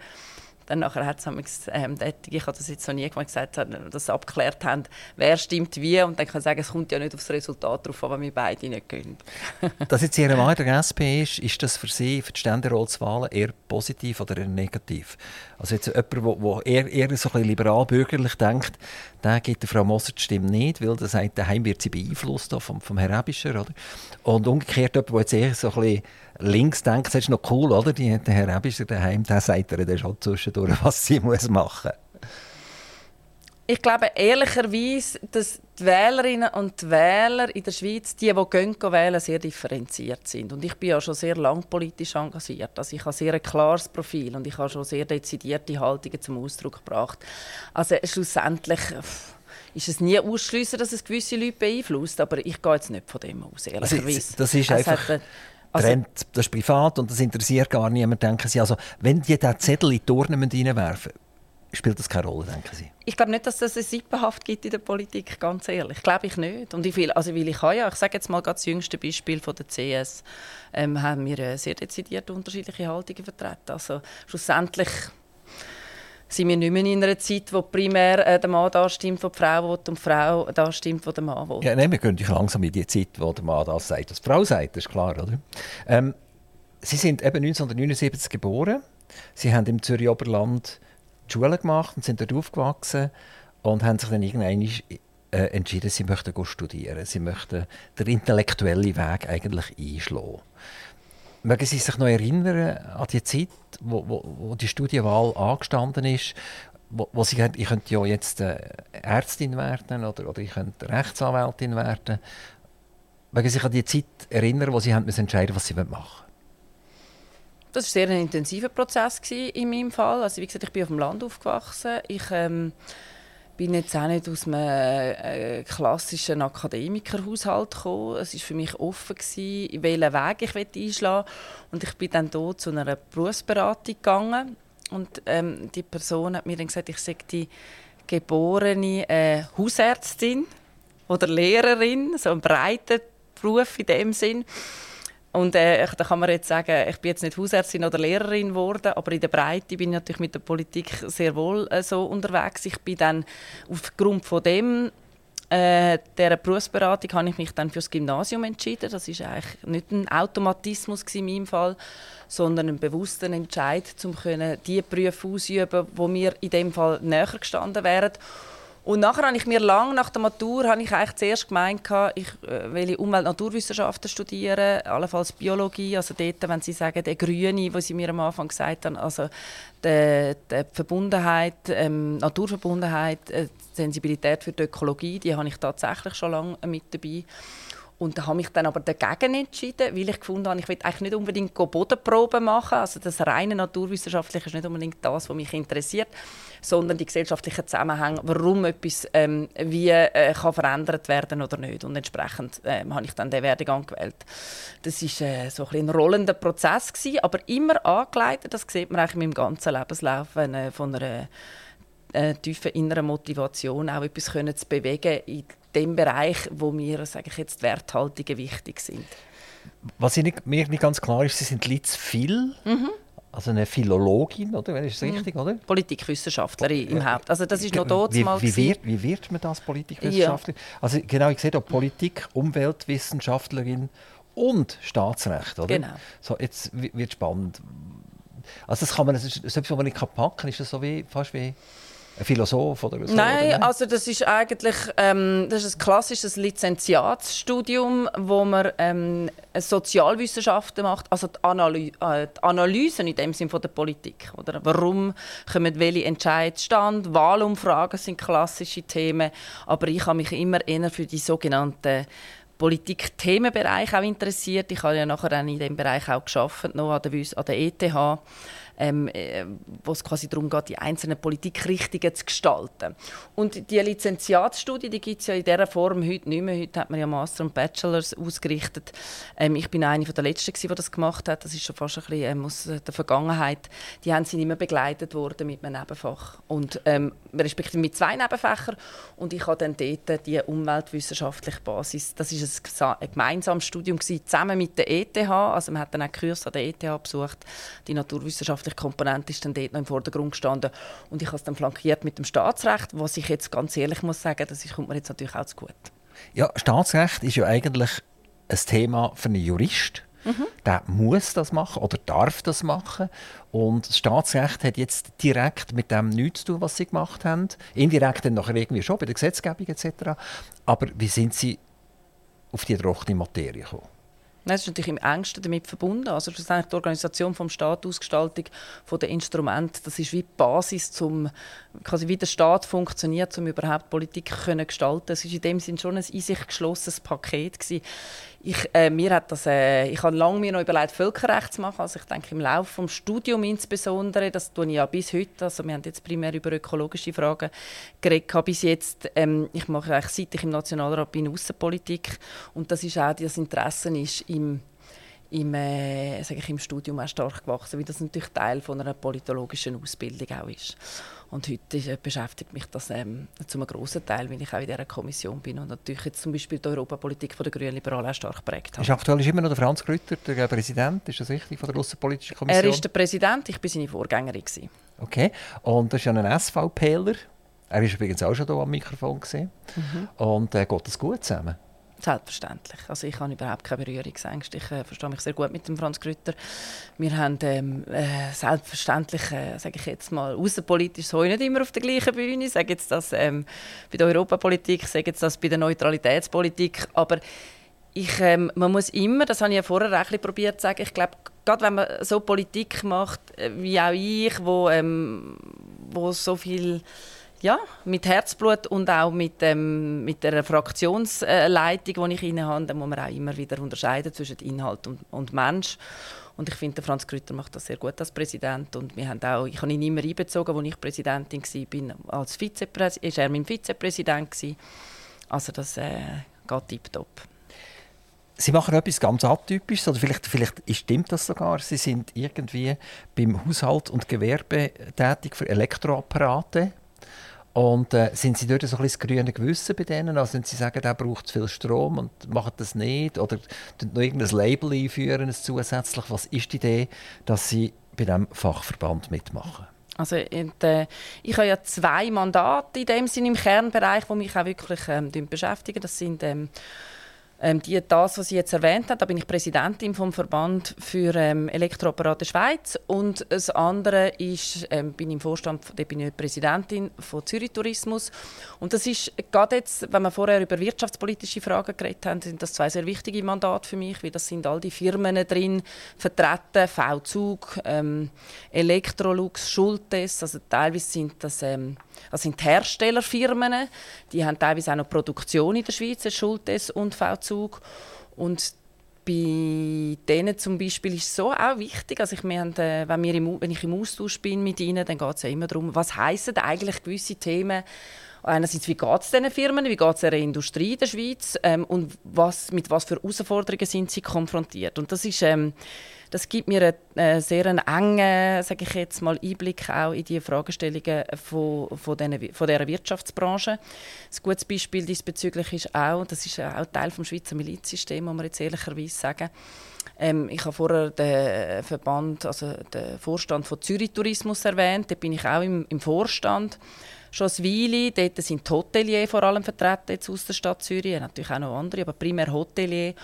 Dann nachher hat es ähm, ich habe das jetzt noch nie gemacht, gesagt, dass sie abgeklärt haben, wer stimmt wie und dann kann ich sagen, es kommt ja nicht aufs Resultat drauf, aber wir beide nicht gehen. dass jetzt Ihre Wahl der SP ist, ist das für Sie, für die Ständeratswahlen eher positiv oder eher negativ? Also jetzt jemand, der eher, eher so liberal-bürgerlich denkt, der gibt der Frau Moser die Stimme nicht, weil er sagt, daheim wird sie beeinflusst vom, vom Herrn Ebischer, oder? Und umgekehrt jemand, der jetzt eher so links denkt, das ist noch cool, oder? Die, der Herr Ebischer daheim, der sagt er dann schon zwischendurch, was sie machen muss. Ich glaube ehrlicherweise, dass die Wählerinnen und Wähler in der Schweiz, die, die gehen, wählen, sehr differenziert sind. Und ich bin ja schon sehr lang politisch engagiert. Also ich habe sehr ein klares Profil und ich habe schon sehr dezidierte Haltungen zum Ausdruck gebracht. Also schlussendlich ist es nie ausschließen, dass es gewisse Leute beeinflusst, aber ich gehe jetzt nicht von dem aus, ehrlicherweise. Also, das ist einfach... Also, Trend, das ist privat und das interessiert gar niemand, denken Sie. Also, wenn die diesen Zettel in die Urne reinwerfen spielt das keine Rolle, denken Sie? Ich glaube nicht, dass es eine Sippenhaft gibt in der Politik, ganz ehrlich. Glaube ich nicht. Und ich will, also weil ich habe ja, ich sage jetzt mal das jüngste Beispiel von der CS, ähm, haben wir sehr dezidiert unterschiedliche Haltungen vertreten. Also schlussendlich sind wir nicht mehr in einer Zeit, wo primär äh, der Mann da stimmt, wo die Frau will, und die Frau da stimmt, wo der Mann will. Ja, nein, wir gehen langsam in die Zeit, wo der Mann das sagt, was die Frau sagt, das ist klar, oder? Ähm, Sie sind eben 1979 geboren. Sie haben im Zürich Oberland die Schule gemacht und sind dort aufgewachsen und haben sich dann irgendwann äh, entschieden, sie möchten studieren. Sie möchten den intellektuellen Weg eigentlich einschlagen. Mögen Sie sich noch erinnern an die Zeit, wo, wo, wo die Studienwahl angestanden ist, wo, wo Sie ich könnte ja jetzt äh, Ärztin werden oder, oder ich könnte Rechtsanwältin werden. Mögen Sie sich an die Zeit erinnern, wo Sie haben entscheiden was Sie machen wollen? Das war sehr ein intensiver Prozess in meinem Fall. Also wie gesagt, ich bin auf dem Land aufgewachsen. Ich ähm, bin jetzt auch nicht aus einem äh, klassischen Akademikerhaushalt gekommen. Es war für mich offen, gewesen, welchen Weg ich einschlagen will. Und ich bin dann dort zu einer Berufsberatung gegangen. Und ähm, die Person hat mir dann gesagt, ich sei die geborene äh, Hausärztin oder Lehrerin, so ein breiter Beruf in dem Sinn. Und äh, da kann man jetzt sagen, ich bin jetzt nicht Hausärztin oder Lehrerin geworden, aber in der Breite bin ich natürlich mit der Politik sehr wohl äh, so unterwegs. Ich bin dann aufgrund von dem äh, der Berufsberatung habe ich mich dann fürs Gymnasium entschieden. Das ist eigentlich nicht ein Automatismus in meinem Fall, sondern ein bewusster Entscheid, um die Berufe auszuüben, wo mir in dem Fall näher gestanden wären. Und nachher habe ich mir lang nach der Matur habe ich eigentlich zuerst gemeint, ich äh, will Umwelt- und Naturwissenschaften studieren, allenfalls Biologie. Also dort, wenn Sie sagen, der Grüne, was Sie mir am Anfang gesagt haben, also die, die Verbundenheit, ähm, Naturverbundenheit, äh, Sensibilität für die Ökologie, die habe ich tatsächlich schon lange mit dabei. Und habe mich dann aber dagegen entschieden, weil ich gefunden habe, ich will eigentlich nicht unbedingt Bodenproben machen. Also das reine Naturwissenschaftliche ist nicht unbedingt das, was mich interessiert, sondern die gesellschaftlichen Zusammenhänge, warum etwas ähm, wie äh, kann verändert werden oder nicht. Und entsprechend äh, habe ich dann den Werdegang gewählt. Das war äh, so ein, ein rollender Prozess gewesen, aber immer angeleitet. Das sieht man eigentlich in meinem ganzen Lebenslauf äh, von einer äh, tiefen inneren Motivation, auch etwas können zu bewegen in dem Bereich, wo mir, sage ich jetzt, die Werthaltungen wichtig sind. Was nicht, mir nicht ganz klar ist, Sie sind Litz viel. Mhm. Also eine Philologin, oder? Ist das mhm. richtig, oder? Politikwissenschaftlerin im Haupt. Also das ist noch dort wie, wie wird, wie wird man das Politikwissenschaftlerin? Ja. Also genau, ich sehe da Politik, Umweltwissenschaftlerin und Staatsrecht, oder? Genau. So, jetzt wird spannend. Also das kann man, selbst wenn man nicht packen kann, ist das so wie, fast wie ein Philosoph oder so? Nein, oder also das ist eigentlich ähm, das ist ein klassisches Lizenziatsstudium, wo man ähm, Sozialwissenschaften macht, also die, Analy äh, die Analysen in dem Sinn von der Politik. Oder? Warum kommen welche Entscheidungen stand? Wahlumfragen sind klassische Themen, aber ich habe mich immer eher für die sogenannten Politik-Themenbereich auch interessiert. Ich habe ja nachher in diesem Bereich auch geschafft, noch an der, an der ETH ähm, äh, wo es quasi darum geht, die einzelnen Politikrichtungen zu gestalten. Und die Lizenziatsstudie, die gibt es ja in dieser Form heute nicht mehr. Heute hat man ja Master und Bachelors ausgerichtet. Ähm, ich bin eine der Letzten, die das gemacht hat. Das ist schon fast ein bisschen ähm, aus der Vergangenheit. Die haben sie nicht mehr begleitet worden mit einem Nebenfach. Und ähm, respektive mit zwei Nebenfächern. Und ich habe dann dort die umweltwissenschaftliche Basis. Das war ein, gemeinsames Studium gewesen, zusammen mit der ETH. Also man hat dann auch Kurs an der ETH besucht, die naturwissenschaftliche wirtschaftliche Komponente ist dann dort noch im Vordergrund gestanden. Und ich habe es dann flankiert mit dem Staatsrecht, was ich jetzt ganz ehrlich muss sagen, das kommt mir jetzt natürlich auch zu gut. Ja, Staatsrecht ist ja eigentlich ein Thema für einen Jurist. Mhm. Der muss das machen oder darf das machen. Und das Staatsrecht hat jetzt direkt mit dem nichts zu tun, was sie gemacht haben. Indirekt dann nachher irgendwie schon bei der Gesetzgebung etc. Aber wie sind sie auf die trockene Materie gekommen? Das ist natürlich im engsten damit verbunden. Also schlussendlich die Organisation vom Staat, die Ausgestaltung der Instrumente, das ist wie die Basis, um quasi wie der Staat funktioniert, um überhaupt Politik zu gestalten. Es ist in dem Sinne schon ein in sich geschlossenes Paket gewesen. Ich, äh, mir hat das, äh, ich habe lange mir noch überlegt, Völkerrecht zu machen. Also ich denke, im Laufe des Studiums insbesondere, das tue ich ja bis heute, also wir haben jetzt primär über ökologische Fragen geredet, bis jetzt, ähm, ich mache eigentlich seit ich im Nationalrat bin, Außenpolitik. Und das ist auch, das Interesse ist im im, äh, sage ich, im Studium auch stark gewachsen, weil das natürlich Teil von einer politologischen Ausbildung auch ist. Und heute äh, beschäftigt mich das ähm, zu einem grossen Teil, weil ich auch in dieser Kommission bin und natürlich jetzt zum Beispiel die Europapolitik von der Grünen Liberalen auch stark geprägt habe. Ist aktuell ist immer noch der Franz Grütter, der Präsident, ist das richtig, von der Außenpolitischen Kommission? Er ist der Präsident, ich war seine Vorgängerin. Gewesen. Okay, und das ist ja ein SVPler. Er war übrigens auch schon hier am Mikrofon. Mhm. Und äh, geht das gut zusammen? Selbstverständlich. Also ich habe überhaupt keine Berührungsängste. Ich äh, verstehe mich sehr gut mit dem Franz Grütter. Wir haben ähm, äh, selbstverständlich, äh, sage ich jetzt mal, außenpolitisch so nicht immer auf der gleichen Bühne. Sage jetzt das ähm, bei der Europapolitik, sage jetzt das bei der Neutralitätspolitik. Aber ich, ähm, man muss immer, das habe ich ja vorher auch probiert zu sagen, ich glaube, gerade wenn man so Politik macht, äh, wie auch ich, wo, ähm, wo so viel ja, mit Herzblut und auch mit, ähm, mit der Fraktionsleitung, die ich inne habe, dann muss man auch immer wieder unterscheiden zwischen Inhalt und, und Mensch. Und ich finde, Franz Grütter macht das sehr gut als Präsident. Und wir haben auch, ich habe ihn immer einbezogen, als ich Präsidentin war. Als Vizepräsident war er mein Vizepräsident. Also das äh, geht tiptop. Sie machen etwas ganz atypisches, oder vielleicht, vielleicht stimmt das sogar. Sie sind irgendwie beim Haushalt und Gewerbe tätig für Elektroapparate. Und äh, sind Sie dort so ein das grüne Gewissen bei denen? Also wenn Sie sagen, der braucht zu viel Strom und macht das nicht oder noch irgendein Label einführen, ein zusätzlich. Was ist die Idee, dass Sie bei diesem Fachverband mitmachen? Also und, äh, ich habe ja zwei Mandate in dem Sinne im Kernbereich, die mich auch wirklich ähm, beschäftigen. Das sind ähm, Ähm, die, das, was Sie jetzt erwähnt haben, da bin ich Präsidentin vom Verband für ähm, Elektroapparate Schweiz. Und das andere ist, ähm, bin im Vorstand, da bin ich Präsidentin von Zürich Tourismus. Und das ist gerade jetzt, wenn wir vorher über wirtschaftspolitische Fragen geredet haben, sind das zwei sehr wichtige Mandate für mich, weil das sind all die Firmen drin vertreten, V-Zug, ähm, Electrolux, Schultes, also teilweise sind das ähm, das sind Herstellerfirmen, die haben teilweise auch noch Produktion in der Schweiz, Schultes und V-Zug. Und bei denen zum Beispiel ist es so auch wichtig, also ich, wir haben, äh, wenn, wir im, wenn ich im Austausch bin mit ihnen, dann geht es ja immer darum, was heißen eigentlich gewisse Themen einerseits, wie geht es diesen Firmen, wie geht es der Industrie in der Schweiz ähm, und was, mit was für Herausforderungen sind sie konfrontiert. Und das ist ähm, das gibt mir einen äh, sehr einen engen, sage ich jetzt mal, Einblick auch in die Fragestellungen von, von, den, von dieser Wirtschaftsbranche. Ein gutes Beispiel diesbezüglich ist auch, das ist auch Teil des Schweizer Milizsystems, muss man jetzt ehrlicherweise sagen, ähm, ich habe vorher den Verband, also den Vorstand von Zürich Tourismus erwähnt. Da bin ich auch im, im Vorstand schon eine Weile. Dort sind die Hoteliers vor allem vertreten jetzt aus der Stadt Zürich, natürlich auch noch andere, aber primär Hoteliers.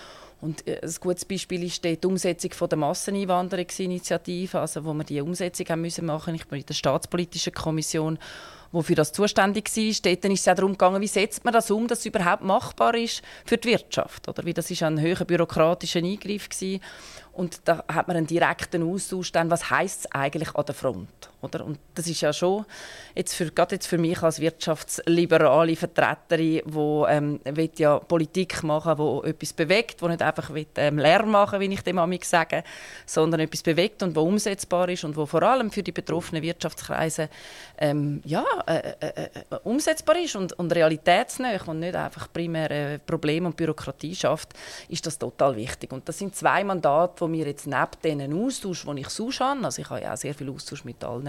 Und äh, ein gutes Beispiel ist die Umsetzung der Masseneinwanderungsinitiative, also wo wir die Umsetzung haben müssen machen. Ich bin in der staatspolitischen Kommission wo für das zuständig war. Dort ist es auch darum gegangen, wie setzt man das um, dass es überhaupt machbar ist für die Wirtschaft. Oder? Wie das ist ein höherer bürokratischer Eingriff gewesen. Und da hat man einen direkten Austausch, dann, was heißt es eigentlich an der Front. Oder? Und das ist ja schon, jetzt für, gerade jetzt für mich als wirtschaftsliberale Vertreterin, die ähm, ja Politik machen die etwas bewegt, die nicht einfach will, ähm, Lärm machen wie ich dem amig sage, sondern etwas bewegt und wo umsetzbar ist und wo vor allem für die betroffenen Wirtschaftskreise ähm, ja, äh, äh, äh, umsetzbar ist und, und realitätsnah und nicht einfach primär äh, Probleme und Bürokratie schafft, ist das total wichtig. Und das sind zwei Mandate, die mir jetzt neben diesen Austausch, den ich sonst habe, also ich habe ja auch sehr viel Austausch mit allen,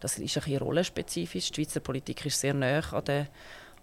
das ist ein bisschen rollenspezifisch. Die Schweizer Politik ist sehr nah an der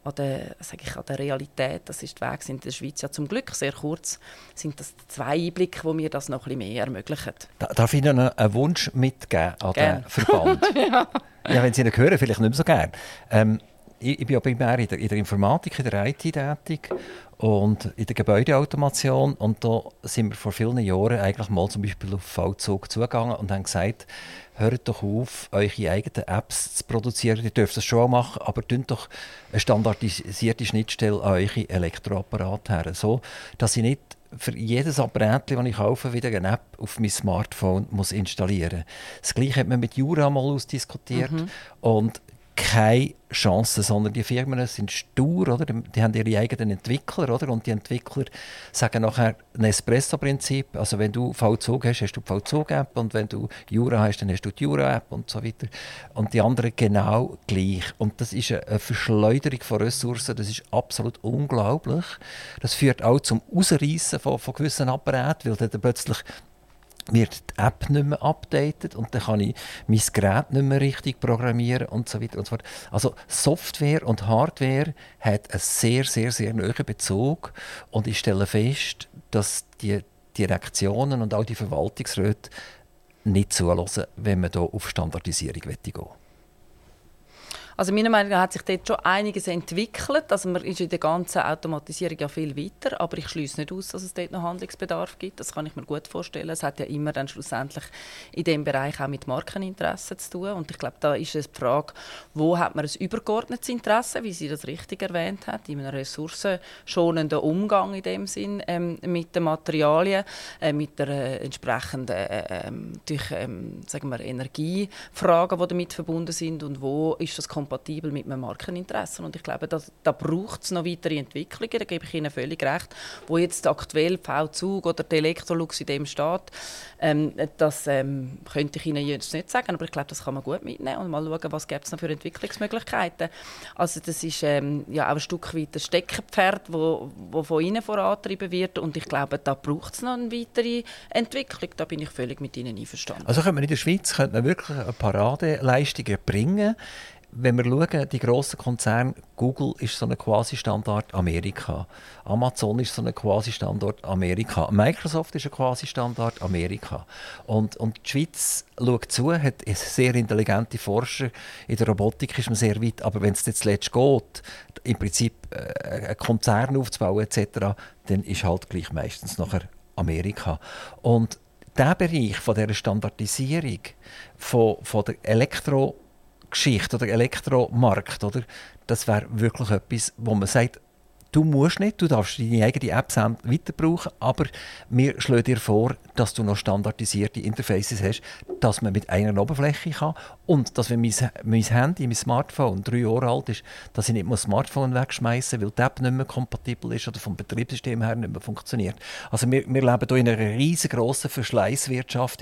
an der, sage ich, an der Realität, das ist der Weg in der Schweiz ja zum Glück sehr kurz, sind das zwei Einblicke, die mir das noch ein bisschen mehr ermöglichen. Darf ich Ihnen einen Wunsch mitgeben an Gern. den Verband? ja. ja. wenn Sie ihn hören, vielleicht nicht mehr so gerne. Ähm, ich, ich bin ja primär in der, in der Informatik, in der IT tätig und in der Gebäudeautomation. Und da sind wir vor vielen Jahren eigentlich mal zum Beispiel auf V-Zug zugegangen und haben gesagt, hört doch auf, eure eigenen Apps zu produzieren. Ihr dürft das schon machen, aber tun doch eine standardisierte Schnittstelle an eure Elektroapparate her. So, dass ich nicht für jedes Apparat, das ich kaufe, wieder eine App auf mein Smartphone muss installieren muss. Das Gleiche hat man mit Jura mal ausdiskutiert. Mhm. Und keine Chance, sondern die Firmen sind stur, oder? Die haben ihre eigenen Entwickler, oder? Und die Entwickler sagen nachher ein Espresso-Prinzip. Also wenn du V-Zug hast, hast du die V-Zug-App und wenn du Jura hast, dann hast du die Jura-App und so weiter. Und die anderen genau gleich. Und das ist eine Verschleuderung von Ressourcen, das ist absolut unglaublich. Das führt auch zum Ausreißen von, von gewissen Apparaten, weil dann plötzlich wird die App nicht mehr updated und dann kann ich mein Gerät nicht mehr richtig programmieren und so weiter und so fort. Also Software und Hardware hat einen sehr, sehr, sehr nahen Bezug und ich stelle fest, dass die Direktionen und auch die Verwaltungsräte nicht zulassen, wenn man hier auf Standardisierung gehen will. Also meiner Meinung nach hat sich dort schon einiges entwickelt. Also man ist in der ganzen Automatisierung ja viel weiter, aber ich schließe nicht aus, dass es dort noch Handlungsbedarf gibt. Das kann ich mir gut vorstellen. Es hat ja immer dann schlussendlich in dem Bereich auch mit Markeninteressen zu tun. Und ich glaube, da ist es die Frage, wo hat man ein übergeordnetes Interesse, wie sie das richtig erwähnt hat, in einem ressourcenschonenden Umgang in dem Sinn ähm, mit den Materialien, äh, mit der äh, entsprechenden äh, ähm, durch, ähm, sagen wir, Energiefragen, die damit verbunden sind und wo ist das kompatibel mit meinem Markeninteresse. Und ich glaube, da, da braucht es noch weitere Entwicklungen, da gebe ich Ihnen völlig recht, wo jetzt aktuell V-Zug oder der Electrolux in dem steht. Ähm, das ähm, könnte ich Ihnen jetzt nicht sagen, aber ich glaube, das kann man gut mitnehmen und mal schauen, was gibt es noch für Entwicklungsmöglichkeiten. Also das ist ähm, ja auch ein Stück weit ein Steckenpferd, wo, wo von Ihnen vorangetrieben wird und ich glaube, da braucht es noch eine weitere Entwicklung. Da bin ich völlig mit Ihnen einverstanden. Also könnte man in der Schweiz könnte man wirklich eine Paradeleistungen bringen, wenn wir schauen, die grossen Konzerne, Google ist so ein Quasi-Standort Amerika, Amazon ist so ein Quasi-Standort Amerika, Microsoft ist ein Quasi-Standort Amerika. Und, und die Schweiz schaut zu, hat sehr intelligente Forscher, in der Robotik ist man sehr weit, aber wenn es jetzt letzt geht, im Prinzip äh, einen Konzern aufzubauen etc., dann ist halt gleich meistens nachher Amerika. Und der Bereich von dieser Standardisierung von, von der Elektrogeschichte oder Elektromarkt, oder, das wäre wirklich etwas, wo man sagt, du musst nicht, du darfst deine eigene App weiter brauchen, aber wir schlagen dir vor, dass du noch standardisierte Interfaces hast, dass man mit einer Oberfläche kann und dass wenn mein, mein Handy, mein Smartphone drei Jahre alt ist, dass ich nicht das Smartphone wegschmeißen weil die App nicht mehr kompatibel ist oder vom Betriebssystem her nicht mehr funktioniert. Also wir, wir leben hier in einer riesengroßen Verschleißwirtschaft,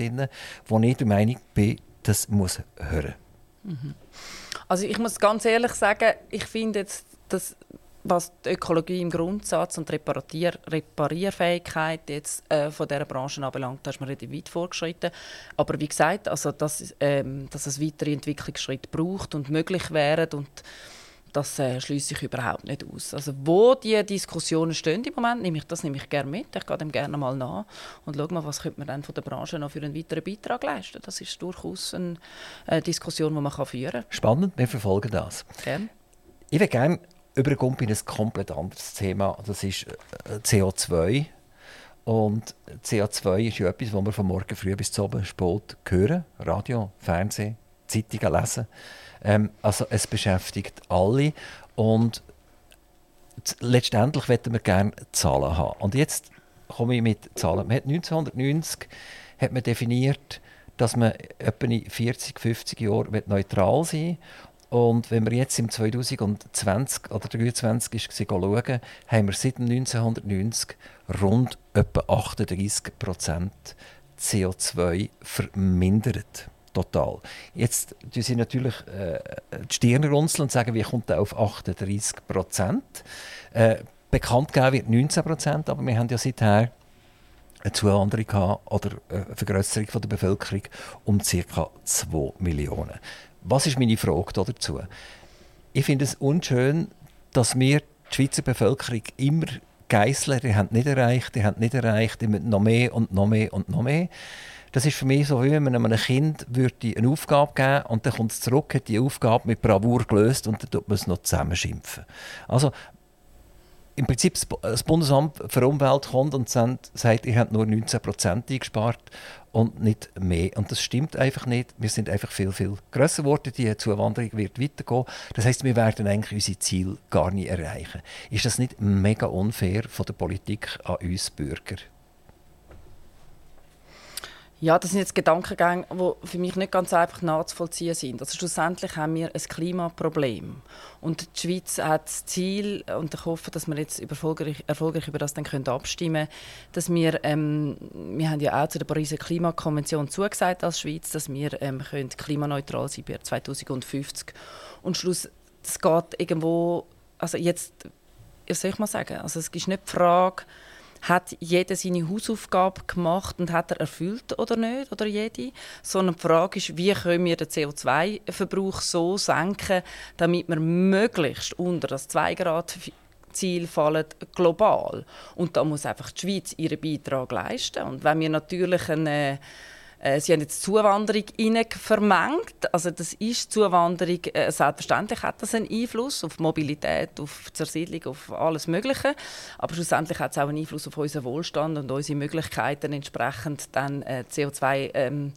wo ich der Meinung bin, das muss hören. Mhm. Also ich muss ganz ehrlich sagen, ich finde jetzt, dass was die Ökologie im Grundsatz und die Reparier Reparierfähigkeit jetzt, äh, von dieser Branche anbelangt, da ist man relativ weit vorgeschritten. Aber wie gesagt, also dass, ähm, dass es weitere Entwicklungsschritte braucht und möglich wären und das äh, schließe ich überhaupt nicht aus. Also wo die Diskussionen stehen im Moment, nehme ich das nehme ich gerne mit. Ich gehe dem gerne mal nach und schaue mal, was könnte man dann von der Branche noch für einen weiteren Beitrag leisten. Das ist durchaus eine äh, Diskussion, die man kann führen kann. Spannend, wir verfolgen das. Gerne. Ich würde gerne überkommen in ein komplett anderes Thema. Das ist äh, CO2. Und CO2 ist ja etwas, was wir von morgen früh bis zum Abend spät hören. Radio, Fernsehen, Zeitungen lesen. Ähm, also es beschäftigt alle. Und letztendlich möchten wir gerne Zahlen haben. Und jetzt komme ich mit Zahlen. Man hat 1990 hat man definiert, dass man etwa in 40, 50 Jahren neutral sein und wenn wir jetzt im 2020 oder 2023 schauen, haben wir seit 1990 rund etwa 38 Prozent CO2 vermindert. Total. Jetzt tun sie natürlich äh, die Stirn runzeln und sagen, wie kommt er auf 38 Prozent? Äh, bekannt gegeben wird 19 Prozent, aber wir haben ja seither eine Zuwanderung oder eine Vergrößerung der Bevölkerung um ca. 2 Millionen. Was ist meine Frage dazu? Ich finde es unschön, dass wir die Schweizer Bevölkerung immer geißeln, die haben nicht erreicht, die haben nicht erreicht, die müssen noch mehr und noch mehr und noch mehr. Das ist für mich so, wie wenn man einem Kind würde eine Aufgabe geben und dann kommt es zurück, hat die Aufgabe mit Bravour gelöst und dann tut man es noch zusammenschimpfen. Also im Prinzip das Bundesamt für Umwelt kommt und sagt, ihr habt nur 19% eingespart und nicht mehr. Und das stimmt einfach nicht. Wir sind einfach viel, viel grösser geworden. Die Zuwanderung wird weitergehen. Das heißt, wir werden eigentlich unsere Ziele gar nicht erreichen. Ist das nicht mega unfair von der Politik an uns Bürger? Ja, das sind jetzt Gedankengänge, die für mich nicht ganz einfach nachzuvollziehen sind. Also schlussendlich haben wir ein Klimaproblem. Und die Schweiz hat das Ziel, und ich hoffe, dass wir jetzt erfolgreich, erfolgreich über das dann können abstimmen können, dass wir, ähm, wir haben ja auch zu der Pariser Klimakonvention zugesagt als Schweiz, dass wir ähm, können klimaneutral sein bis 2050. Und Schluss, es geht irgendwo, also jetzt, soll ich mal sagen, also es ist nicht die Frage, hat jeder seine Hausaufgabe gemacht und hat er erfüllt oder nicht, oder jede, sondern die Frage ist, wie können wir den CO2-Verbrauch so senken, damit wir möglichst unter das 2 Grad Ziel fallen global. Und da muss einfach die Schweiz ihren Beitrag leisten. Und wenn wir natürlich eine Sie haben jetzt Zuwanderung vermengt. Also das ist Zuwanderung, äh, selbstverständlich hat das einen Einfluss auf Mobilität, auf Zersiedlung, auf alles Mögliche. Aber schlussendlich hat es auch einen Einfluss auf unseren Wohlstand und unsere Möglichkeiten, entsprechend dann äh, CO2 ähm,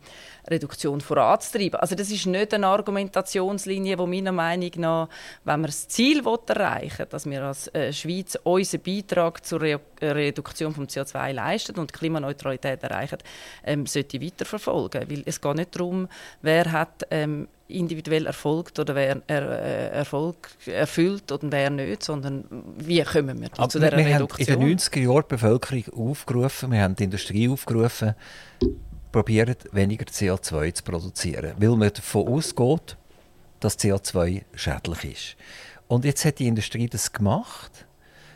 voranzutreiben. Also das ist nicht eine Argumentationslinie, die meiner Meinung nach, wenn wir das Ziel erreichen wollen, dass wir als äh, Schweiz unseren Beitrag zur Re Reduktion von CO2 leisten und Klimaneutralität erreichen, ähm, sollte weiterverfolgen. Weil es geht nicht darum, wer hat ähm, individuell erfolgt oder wer er, äh, Erfolg erfüllt und wer nicht, sondern wie kommen wir zu dieser wir Reduktion? Wir haben in den 90er Jahren die Bevölkerung aufgerufen, wir haben die Industrie aufgerufen, probieren, weniger CO2 zu produzieren, weil man davon ausgeht, dass CO2 schädlich ist. Und jetzt hat die Industrie das gemacht.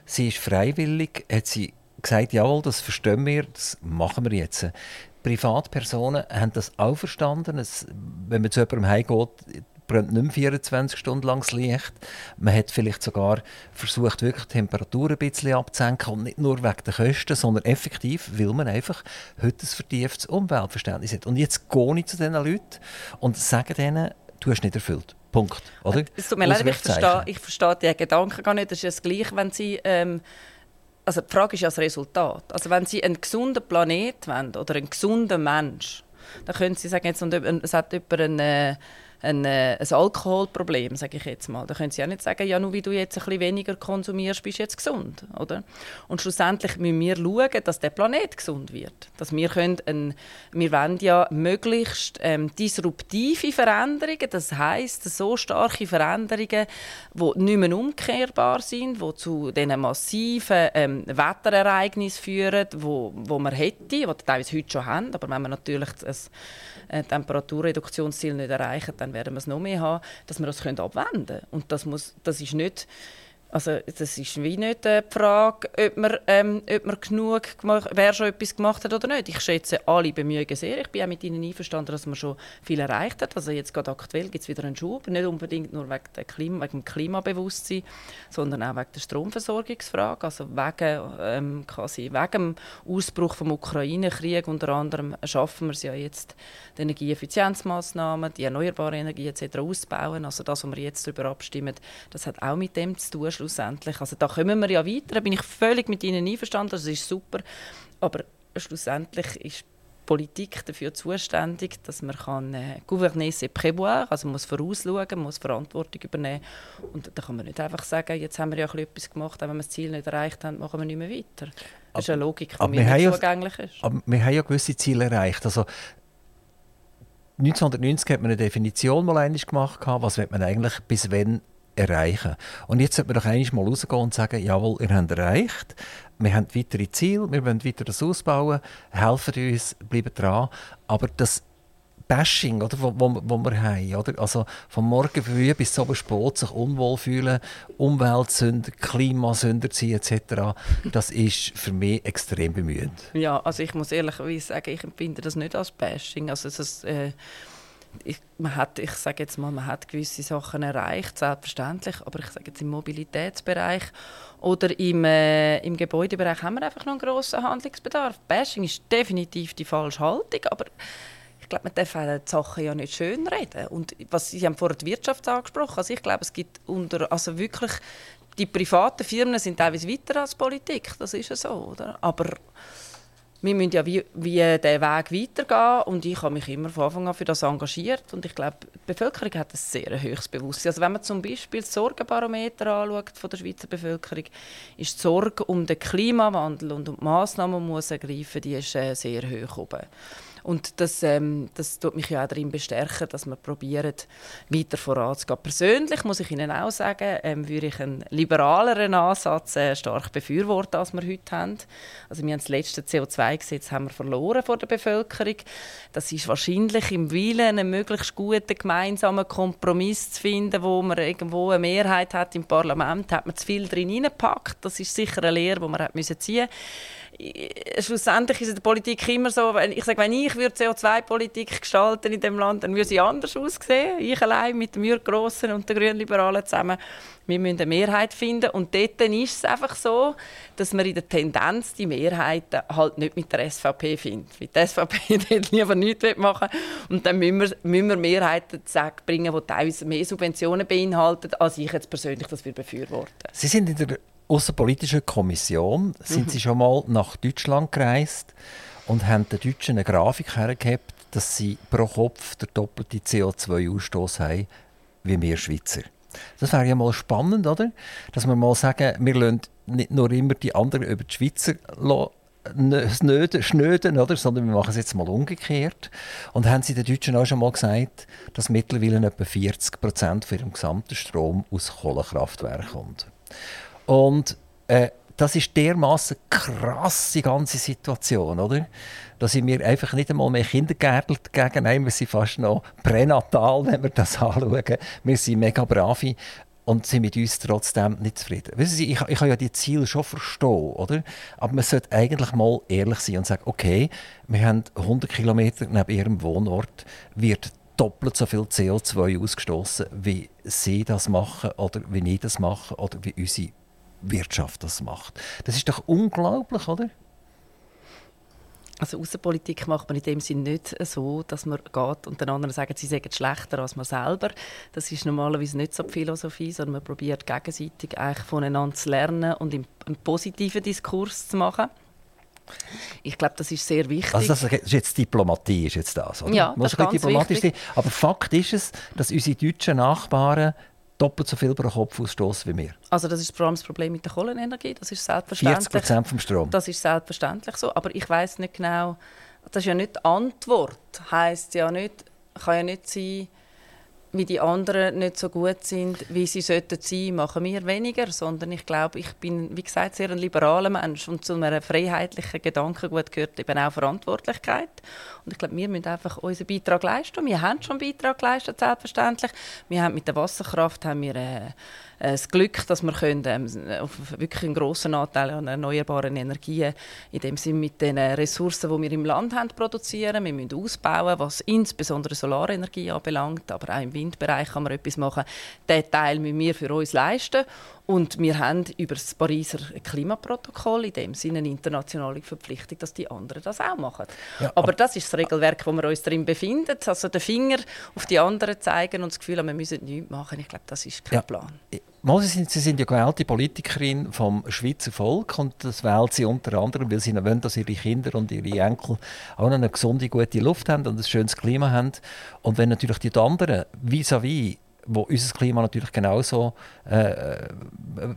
Sie ist freiwillig, hat sie gesagt, jawohl, das verstehen wir, das machen wir jetzt. Privatpersonen haben das auch verstanden. Es, wenn man zu jemandem heimgeht, brennt nicht mehr 24 Stunden lang das Licht. Man hat vielleicht sogar versucht, wirklich die Temperatur ein bisschen abzusenken und nicht nur wegen der Kosten, sondern effektiv, weil man einfach heute ein vertieftes Umweltverständnis hat. Und jetzt gehe ich zu diesen Leuten und sage denen, du hast nicht erfüllt. Punkt. Oder? Es tut mir leid, ich verstehe, ich verstehe die Gedanken gar nicht. Das ist das Gleiche, wenn Sie... Ähm, also die Frage ist ja das Resultat. Also wenn Sie einen gesunden Planet wollen oder einen gesunden Mensch, dann können Sie sagen, jetzt, es hat jemand einen... Äh, ein, äh, ein Alkoholproblem, sage ich jetzt mal. Da können Sie ja nicht sagen, ja, nur wie du jetzt ein bisschen weniger konsumierst, bist du jetzt gesund, oder? Und schlussendlich müssen wir schauen, dass der Planet gesund wird. Dass wir können ein, wir wollen ja möglichst ähm, disruptive Veränderungen, das heißt so starke Veränderungen, die nicht mehr umkehrbar sind, die zu diesen massiven ähm, Wetterereignissen führen, wo, wo man hätte, die teilweise heute schon haben, aber wenn man natürlich ein, ein Temperaturreduktionsziel nicht erreichen, dann werden wir es noch mehr haben, dass wir das abwenden können. Und das, muss, das ist nicht also das ist wie nicht die Frage, ob man, ähm, ob man genug gemacht, wer schon etwas gemacht hat oder nicht. Ich schätze alle Bemühungen sehr. Ich bin auch mit Ihnen einverstanden, dass man schon viel erreicht hat. Also jetzt gerade aktuell gibt es wieder einen Schub, nicht unbedingt nur wegen, Klima, wegen dem Klimabewusstsein, sondern auch wegen der Stromversorgungsfrage. Also wegen, ähm, quasi wegen dem Ausbruch des Ukraine-Krieg unter anderem schaffen wir es ja jetzt, die Energieeffizienzmaßnahmen, die erneuerbare Energie etc. auszubauen. Also das, was wir jetzt darüber abstimmen, das hat auch mit dem zu tun schlussendlich. Also da kommen wir ja weiter, da bin ich völlig mit Ihnen einverstanden, das ist super. Aber schlussendlich ist Politik dafür zuständig, dass man kann äh, gouverner c'est prévoir, also man muss vorausschauen, man muss Verantwortung übernehmen und da kann man nicht einfach sagen, jetzt haben wir ja etwas gemacht, aber wenn wir das Ziel nicht erreicht haben, machen wir nicht mehr weiter. Das ist eine Logik, die mir nicht zugänglich ist. Aber wir haben ja gewisse Ziele erreicht. Also 1990 hat man eine Definition mal gemacht, was man eigentlich bis wann erreichen. Und jetzt sollte man doch eigentlich mal rausgehen und sagen, jawohl, ihr habt erreicht, wir haben weitere Ziele, wir wollen weiter das ausbauen, helfen uns, bleiben dran. Aber das Bashing, oder, wo, wo, wo wir haben, oder? also von morgen früh bis zum spät sich unwohl fühlen, Umweltsünder, Klimasünder sein etc., das ist für mich extrem bemühend. Ja, also ich muss ehrlich sagen, ich empfinde das nicht als Bashing. Also das, äh ich, man hat, ich sage jetzt mal, man hat gewisse Sachen erreicht, selbstverständlich, aber ich sage jetzt im Mobilitätsbereich oder im, äh, im Gebäudebereich haben wir einfach noch einen grossen Handlungsbedarf. Bashing ist definitiv die falsche Haltung, aber ich glaube, man darf die Sachen ja nicht schön reden. Und was, Sie haben vorhin die Wirtschaft angesprochen, also ich glaube, es gibt unter, also wirklich, die privaten Firmen sind teilweise weiter als Politik, das ist ja so, oder? Aber wir müssen ja wie, wie den Weg weitergehen und ich habe mich immer von Anfang an für das engagiert und ich glaube, die Bevölkerung hat ein sehr hohes Bewusstsein. Also wenn man zum Beispiel das Sorgenbarometer anschaut von der Schweizer Bevölkerung, ist die Sorge um den Klimawandel und um die Massnahmen, die man ergreifen muss, die ist äh, sehr hoch oben. Und das, ähm, das tut mich ja auch darin bestärken, dass wir probieren, weiter voranzugehen. Persönlich muss ich Ihnen auch sagen, ähm, würde ich einen liberaleren Ansatz äh, stark befürworten, als wir heute haben. Also wir haben das letzte CO2-Gesetz haben wir verloren vor der Bevölkerung. Das ist wahrscheinlich im Willen, einen möglichst guten gemeinsamen Kompromiss zu finden, wo man irgendwo eine Mehrheit hat im Parlament, hat man zu viel drin hineingepackt. Das ist sicher eine Lehre, die man hat ziehen schlussendlich ist in der Politik immer so, wenn ich sage, wenn ich CO2-Politik gestalten in dem Land, dann würde sie anders aussehen. Ich allein mit dem Jürg Grossen und den Grünen Liberalen zusammen. Wir müssen eine Mehrheit finden und dort ist es einfach so, dass man in der Tendenz die Mehrheiten halt nicht mit der SVP findet. Weil die SVP dort lieber nichts machen will. Und dann müssen wir, müssen wir Mehrheiten bringen, die teilweise mehr Subventionen beinhalten, als ich jetzt persönlich das befürworten Sie sind in der außenpolitischen Kommission sind mhm. sie schon mal nach Deutschland gereist und haben den Deutschen eine Grafik hergehabt, dass sie pro Kopf der doppelte CO2-Ausstoß haben wie wir Schweizer. Das wäre ja mal spannend, oder? Dass wir mal sagen, wir lassen nicht nur immer die anderen über die Schweizer schnöden, oder? sondern wir machen es jetzt mal umgekehrt. Und haben sie den Deutschen auch schon mal gesagt, dass mittlerweile etwa 40 Prozent von ihrem gesamten Strom aus Kohlekraftwerken kommt. Und äh, das ist dermaßen krass, die ganze Situation, oder? Dass ich mir einfach nicht einmal mehr Kindergärtler gegen nein, wir sind fast noch pränatal, wenn wir das anschauen. Wir sind mega bravi und sind mit uns trotzdem nicht zufrieden. Wissen Sie, ich, ich kann ja die Ziele schon verstehen, oder? Aber man sollte eigentlich mal ehrlich sein und sagen, okay, wir haben 100 Kilometer neben Ihrem Wohnort, wird doppelt so viel CO2 ausgestoßen, wie sie das machen oder wie ich das mache oder wie unsere Wirtschaft das macht. Das ist doch unglaublich, oder? Also Außenpolitik macht man in dem Sinne nicht so, dass man geht und den anderen sagt, sie sagen schlechter als man selber. Das ist normalerweise nicht so die Philosophie, sondern man probiert gegenseitig eigentlich voneinander zu lernen und einen positiven Diskurs zu machen. Ich glaube, das ist sehr wichtig. Also das ist jetzt Diplomatie, ist jetzt das, oder? Ja, das ist ganz diplomatisch wichtig. Sein. Aber Fakt ist es, dass unsere deutschen Nachbarn doppelt so viel pro Kopf ausstoßen wie wir. Also das ist vor allem das Problem mit der Kohlenenergie, das ist selbstverständlich. 40 Prozent vom Strom. Das ist selbstverständlich so, aber ich weiß nicht genau, das ist ja nicht die Antwort, heißt ja nicht, kann ja nicht sein, wie die anderen nicht so gut sind, wie sie sollten sein, machen wir weniger, sondern ich glaube, ich bin, wie gesagt, sehr ein liberaler Mensch und zu einem freiheitlichen Gedankengut gehört eben auch Verantwortlichkeit. Und ich glaube, wir müssen einfach unseren Beitrag leisten. Wir haben schon einen Beitrag geleistet, selbstverständlich. Wir haben mit der Wasserkraft haben wir, äh, das Glück, dass wir können, ähm, wirklich einen grossen Anteil an erneuerbaren Energien in dem Sinne mit den Ressourcen, die wir im Land haben, produzieren. Wir müssen ausbauen, was insbesondere Solarenergie anbelangt, aber auch im Windbereich kann man etwas machen. Diesen Teil müssen wir für uns leisten. Und wir haben über das Pariser Klimaprotokoll in dem Sinne eine internationale Verpflichtung, dass die anderen das auch machen. Ja, aber, aber, das ist das Regelwerk, wo wir uns darin befinden. Also den Finger auf die anderen zeigen und das Gefühl haben, wir müssen nichts machen. Ich glaube, das ist kein ja. Plan. Sie sind, Sie sind ja gewählte Politikerin vom Schweizer Volk und das wählt Sie unter anderem, weil Sie wollen, dass Ihre Kinder und Ihre Enkel auch eine gesunde, gute Luft haben und ein schönes Klima haben. Und wenn natürlich die anderen vis-à-vis wo unser Klima natürlich genauso äh,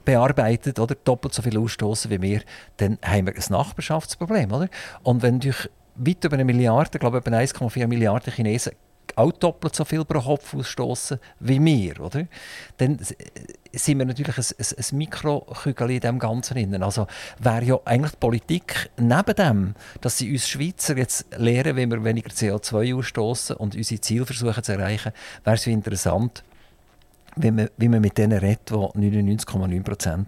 bearbeitet oder doppelt so viel ausstoßen wie wir, dann haben wir ein Nachbarschaftsproblem, oder? Und wenn durch weit über eine Milliarde, glaube ich, etwa 1,4 Milliarden Chinesen auch doppelt so viel pro Kopf ausstoßen wie wir, oder? Dann sind wir natürlich ein, ein, ein Mikrokügel in dem Ganzen Also wäre ja eigentlich die Politik neben dem, dass sie uns Schweizer jetzt lehren, wie wir weniger CO2 ausstoßen und unsere Ziele versuchen zu erreichen, wäre es interessant, wie man, wie man mit denen redet, die 99,9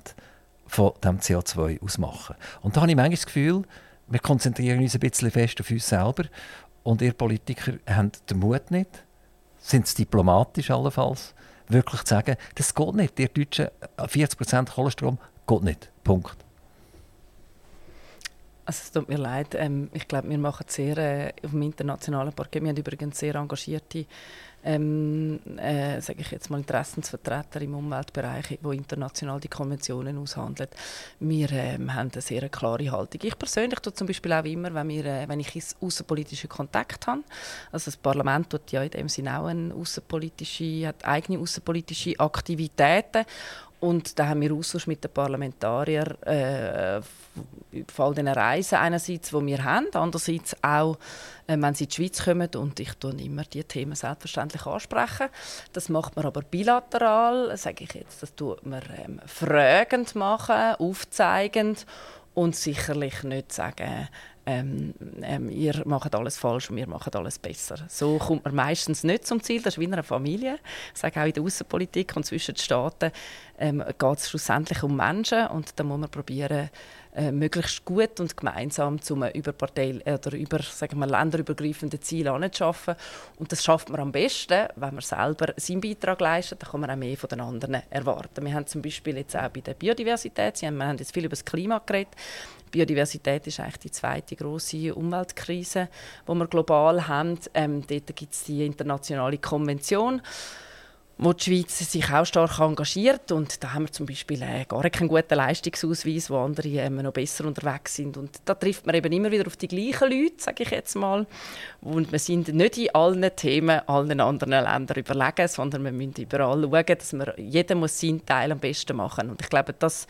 von dem CO2 ausmachen. Und da habe ich manchmal das Gefühl, wir konzentrieren uns ein bisschen fest auf uns selber und ihr Politiker haben den Mut nicht, sind es diplomatisch allenfalls, wirklich zu sagen, das geht nicht, ihr Deutschen 40 Kohlenstrom geht nicht. Punkt. Also es tut mir leid, ähm, ich glaube, wir machen sehr äh, auf dem internationalen Parkett, wir haben übrigens sehr engagierte ähm, äh, sage ich jetzt mal, Interessensvertreter im Umweltbereich, die international die Konventionen aushandeln. Wir ähm, haben eine sehr klare Haltung. Ich persönlich tue zum Beispiel auch immer, wenn, wir, äh, wenn ich außenpolitischen Kontakt habe, also das Parlament tut ja in dem Sinne auch eine hat eigene außenpolitische Aktivitäten und da haben wir Austausch mit den Parlamentariern äh, über all diese Reisen einerseits, die wir haben, andererseits auch, äh, wenn sie in die Schweiz kommen und ich tue immer die Themen selbstverständlich ansprechen. Das macht man aber bilateral, sage ich jetzt, das tut man ähm, fragend machen, aufzeigend und sicherlich nicht sagen, ähm, ähm, ihr macht alles falsch und wir machen alles besser. So kommt man meistens nicht zum Ziel. Das ist wie in einer Familie. Ich sage auch in der Außenpolitik und zwischen den Staaten ähm, geht es schlussendlich um Menschen und da muss man probieren, äh, möglichst gut und gemeinsam zum über Partei oder über sagen wir, länderübergreifende Ziele anzuschaffen. Und das schafft man am besten, wenn man selber seinen Beitrag leistet. Dann kann man auch mehr von den anderen erwarten. Wir haben zum Beispiel jetzt auch bei der Biodiversität, wir haben jetzt viel über das Klima geredet. Biodiversität ist eigentlich die zweite große Umweltkrise, die wir global haben. Ähm, dort gibt es die internationale Konvention wo die Schweiz sich auch stark engagiert. Und da haben wir zum Beispiel äh, gar keinen guten Leistungsausweis, wo andere äh, noch besser unterwegs sind. Und da trifft man eben immer wieder auf die gleichen Leute, sage ich jetzt mal. Und wir sind nicht in allen Themen allen anderen Ländern überlegen, sondern wir müssen überall schauen, dass wir, jeder muss seinen Teil am besten machen. Und ich glaube, dass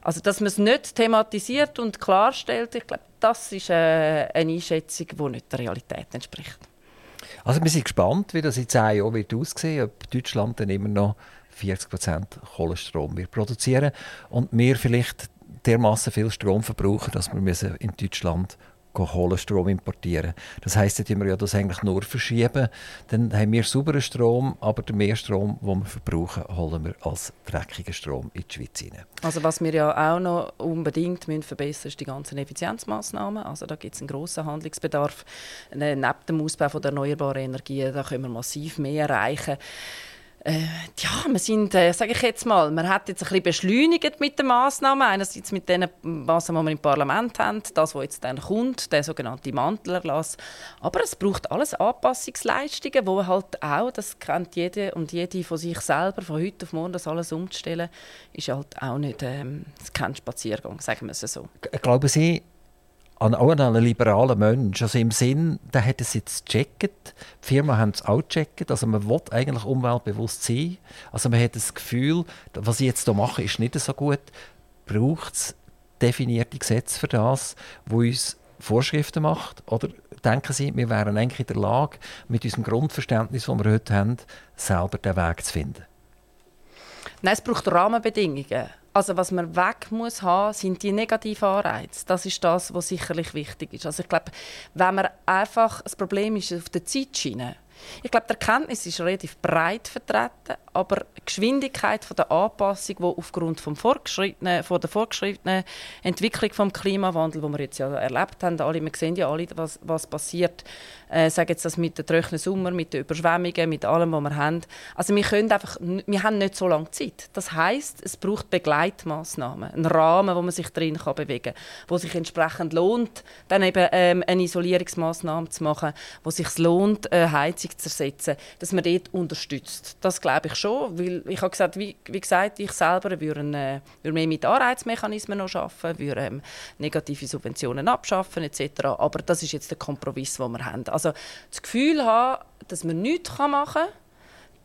also, dass man es nicht thematisiert und klarstellt, ich glaube, das ist äh, eine Einschätzung, die nicht der Realität entspricht. Also wir sind gespannt, wie das in zehn Jahren wird aussehen ob Deutschland dann immer noch 40% Kohlenstrom wird produzieren und wir vielleicht dermaßen viel Strom verbrauchen, dass wir in Deutschland Strom importieren. Das heisst, dass wir ja das eigentlich nur verschieben. Dann haben wir sauberen Strom, aber den Mehrstrom, den wir verbrauchen, holen wir als dreckigen Strom in die Schweiz rein. Also was wir ja auch noch unbedingt müssen verbessern ist die ganzen Effizienzmaßnahmen. Also da gibt es einen grossen Handlungsbedarf. Neben dem Ausbau der erneuerbaren Energien da können wir massiv mehr erreichen. Äh, ja, wir sind, äh, sage ich jetzt mal, man hat jetzt ein bisschen beschleunigt mit den Massnahmen. Einerseits mit den Massnahmen, die wir im Parlament haben, das, was jetzt dann kommt, der sogenannte Mantelerlass. Aber es braucht alles Anpassungsleistungen, wo halt auch, das kennt jede und jede von sich selber, von heute auf morgen das alles umzustellen, ist halt auch nicht ähm, kein Spaziergang, sagen wir es so. Glauben Sie, an auch an einen liberalen Mensch. Also im Sinn, der hat es jetzt gecheckt, die Firma haben es auch gecheckt, also man will eigentlich umweltbewusst sein. Also man hat das Gefühl, was ich jetzt hier mache, ist nicht so gut. Braucht es definierte Gesetze für das, wo uns Vorschriften macht? Oder denken Sie, wir wären eigentlich in der Lage, mit unserem Grundverständnis, das wir heute haben, selber den Weg zu finden? Nein, es braucht Rahmenbedingungen. Also was man weg muss haben, sind die negativen Anreize. Das ist das, was sicherlich wichtig ist. Also ich glaube, wenn man einfach das Problem ist auf der Zeitschiene. Ich glaube, die Erkenntnis ist relativ breit vertreten aber die Geschwindigkeit der Anpassung, die aufgrund vom fortgeschrittenen, von der fortgeschrittenen Entwicklung des Klimawandels, die wir jetzt ja erlebt haben, alle, wir sehen ja alle, was, was passiert, äh, sagen jetzt das mit den trockenen Sommer, mit den Überschwemmungen, mit allem, was wir haben. Also wir, können einfach, wir haben nicht so lange Zeit. Das heißt, es braucht Begleitmaßnahmen, einen Rahmen, wo man sich drin kann bewegen wo sich entsprechend lohnt, dann eben ähm, eine Isolierungsmaßnahme zu machen, wo sich lohnt, eine Heizung zu ersetzen, dass man dort unterstützt. Das glaube ich schon, weil ich habe gesagt, wie, wie gesagt, ich selber würde, äh, würde mehr mit Anreizmechanismen noch arbeiten, würde ähm, negative Subventionen abschaffen etc. Aber das ist jetzt der Kompromiss, den wir haben. Also das Gefühl haben, dass man nichts machen kann,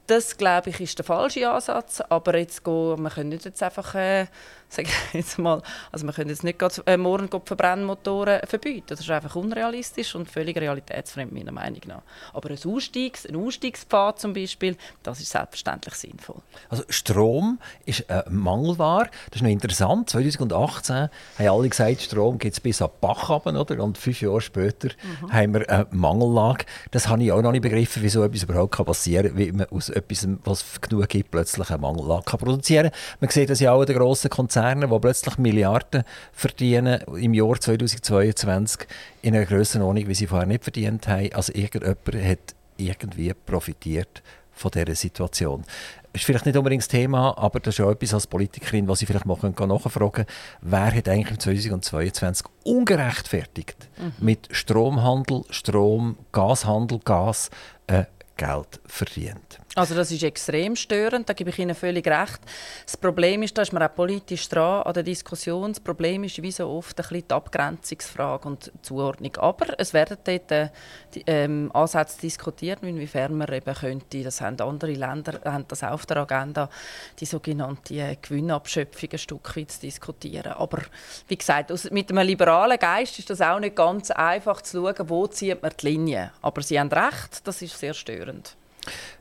das glaube ich ist der falsche Ansatz. Aber jetzt gehen, wir können nicht jetzt einfach äh, sage jetzt mal, also wir können jetzt nicht grad, äh, morgen Verbrennmotoren verbieten. Das ist einfach unrealistisch und völlig realitätsfremd, meiner Meinung nach. Aber ein, Ausstiegs-, ein Ausstiegspfad zum Beispiel, das ist selbstverständlich sinnvoll. Also Strom ist eine Mangelware. Das ist noch interessant. 2018 haben alle gesagt, Strom gibt es bis an Bach runter, oder? Und fünf Jahre später mhm. haben wir eine Mangellage. Das habe ich auch noch nicht begriffen, wie so etwas überhaupt passieren kann, wie man aus etwas, was genug gibt, plötzlich eine Mangellage kann produzieren kann. Man sieht das ja auch in den grossen Konzernen Konzerne, die plötzlich Milliarden verdienen im Jahr 2022 in einer Grössenordnung, wie sie vorher nicht verdient haben. Also irgendjemand hat irgendwie profitiert von dieser Situation. Das ist vielleicht nicht unbedingt das Thema, aber das ist auch etwas als Politikerin, was ich vielleicht mal nachfragen kann. Wer hat eigentlich im 2022 ungerechtfertigt mhm. mit Stromhandel, Strom, Gashandel, Gas äh, Geld verdient? Also das ist extrem störend, da gebe ich Ihnen völlig recht. Das Problem ist, da ist man auch politisch dran an der Diskussion, das Problem ist wie so oft ein bisschen die Abgrenzungsfrage und die Zuordnung. Aber es werden dort äh, die, ähm, Ansätze diskutiert, inwiefern man eben könnte, das haben andere Länder haben das auf der Agenda, die sogenannte äh, Gewinnabschöpfung ein Stück weit zu diskutieren. Aber wie gesagt, mit einem liberalen Geist ist das auch nicht ganz einfach zu schauen, wo zieht man die Linie. Aber Sie haben recht, das ist sehr störend.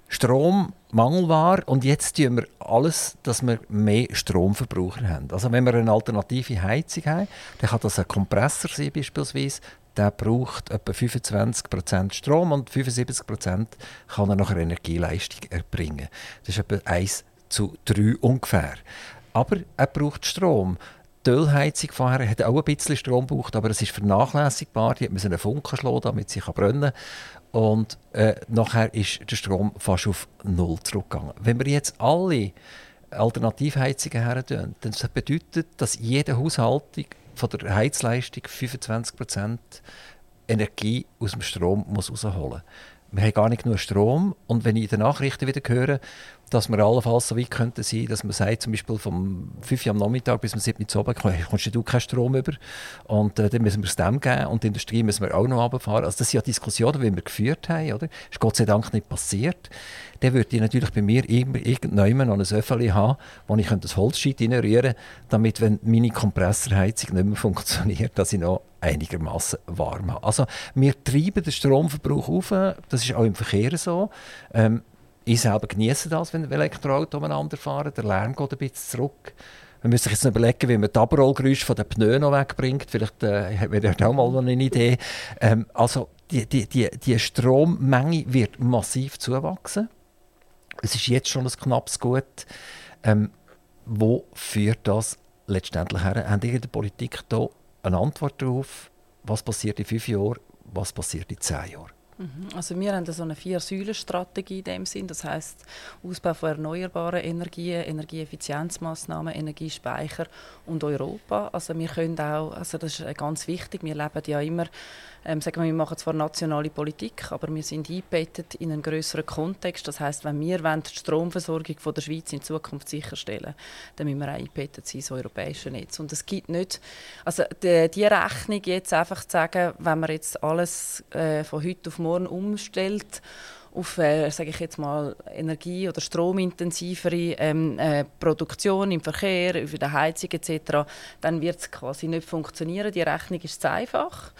Strom Mangelware und jetzt tun wir alles, dass wir mehr Stromverbraucher haben. Also wenn wir eine alternative Heizung haben, dann kann das ein Kompressor sein beispielsweise, der braucht etwa 25% Strom und 75% kann er nachher Energieleistung erbringen. Das ist etwa 1 zu 3 ungefähr. Aber er braucht Strom. Die Ölheizung vorher hat auch ein bisschen Strom gebraucht, aber es ist vernachlässigbar. Die hat einen Funken schlagen, damit sie brennen kann. Und äh, nachher ist der Strom fast auf Null zurückgegangen. Wenn wir jetzt alle Alternativheizungen her tun, dann bedeutet dass jede Haushaltung von der Heizleistung 25% Energie aus dem Strom muss rausholen muss. Wir haben gar nicht nur Strom. Und wenn ich in Nachrichten wieder höre, dass wir allenfalls so weit könnten sein, dass man sagt, zum Beispiel vom 5 Uhr am Nachmittag bis um 7 Uhr Abend kommst du keinen Strom über und äh, dann müssen wir es dem geben und die Industrie müssen wir auch noch runterfahren. Also das sind ja Diskussionen, die wir geführt haben, oder? Das ist Gott sei Dank nicht passiert. Dann würde ich natürlich bei mir irgendjemand noch ein Öffeli haben, wo ich das Holzscheit reinrühren könnte, damit, wenn meine Kompressorheizung nicht mehr funktioniert, dass ich noch einigermaßen warm habe. Also wir treiben den Stromverbrauch auf, das ist auch im Verkehr so. Ähm, ich selber genieße das, wenn Elektroautos umeinander fahren. Der Lärm geht ein bisschen zurück. Man müsste sich jetzt überlegen, wie man das Abrollgeräusch von den Pneus noch wegbringt. Vielleicht äh, wäre das auch mal eine Idee. Ähm, also die, die, die, die Strommenge wird massiv zuwachsen. Es ist jetzt schon ein knappes Gut. Ähm, wo führt das letztendlich her? Haben ihr in der Politik da eine Antwort darauf? Was passiert in fünf Jahren? Was passiert in zehn Jahren? Mhm. Also wir haben so eine Vier-Säulen-Strategie in dem Sinn. Das heißt Ausbau von erneuerbaren Energien, Energieeffizienzmaßnahmen, Energiespeicher und Europa. Also wir können auch, also das ist ganz wichtig. Wir leben ja immer ähm, sagen wir, wir machen zwar nationale Politik, aber wir sind eingebettet in einen größeren Kontext. Das heißt, wenn wir wollen, die Stromversorgung von der Schweiz in Zukunft sicherstellen dann müssen wir auch eingebettet sein ins europäische Netz. Und es gibt nicht, also die, die Rechnung jetzt einfach zu sagen, wenn man jetzt alles äh, von heute auf morgen umstellt auf, äh, sage ich jetzt mal, energie- oder stromintensivere ähm, äh, Produktion im Verkehr, für die Heizung etc., dann wird es quasi nicht funktionieren. Die Rechnung ist zu einfach.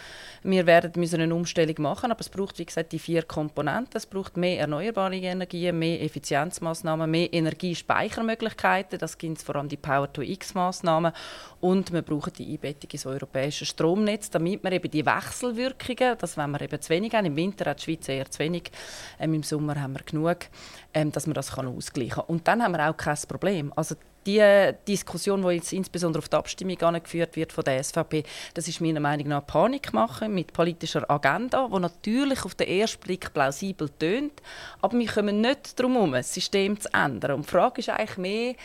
Wir werden müssen eine Umstellung machen, aber es braucht, wie gesagt, die vier Komponenten. Es braucht mehr erneuerbare Energien, mehr Effizienzmaßnahmen, mehr Energiespeichermöglichkeiten. Das gibt vor allem die Power-to-X-Maßnahmen. Und wir brauchen die Einbettung ins europäische Stromnetz, damit wir eben die Wechselwirkungen, das wenn wir eben zu wenig haben, im Winter hat die Schweiz eher zu wenig, ähm, im Sommer haben wir genug, ähm, dass man das kann ausgleichen kann. Und dann haben wir auch kein Problem. Also die Diskussion, die jetzt insbesondere auf die Abstimmung geführt wird von der SVP, das ist meiner Meinung nach Panik machen mit politischer Agenda, die natürlich auf den ersten Blick plausibel tönt, aber wir kommen nicht darum herum, das System zu ändern. Und die Frage ist eigentlich mehr,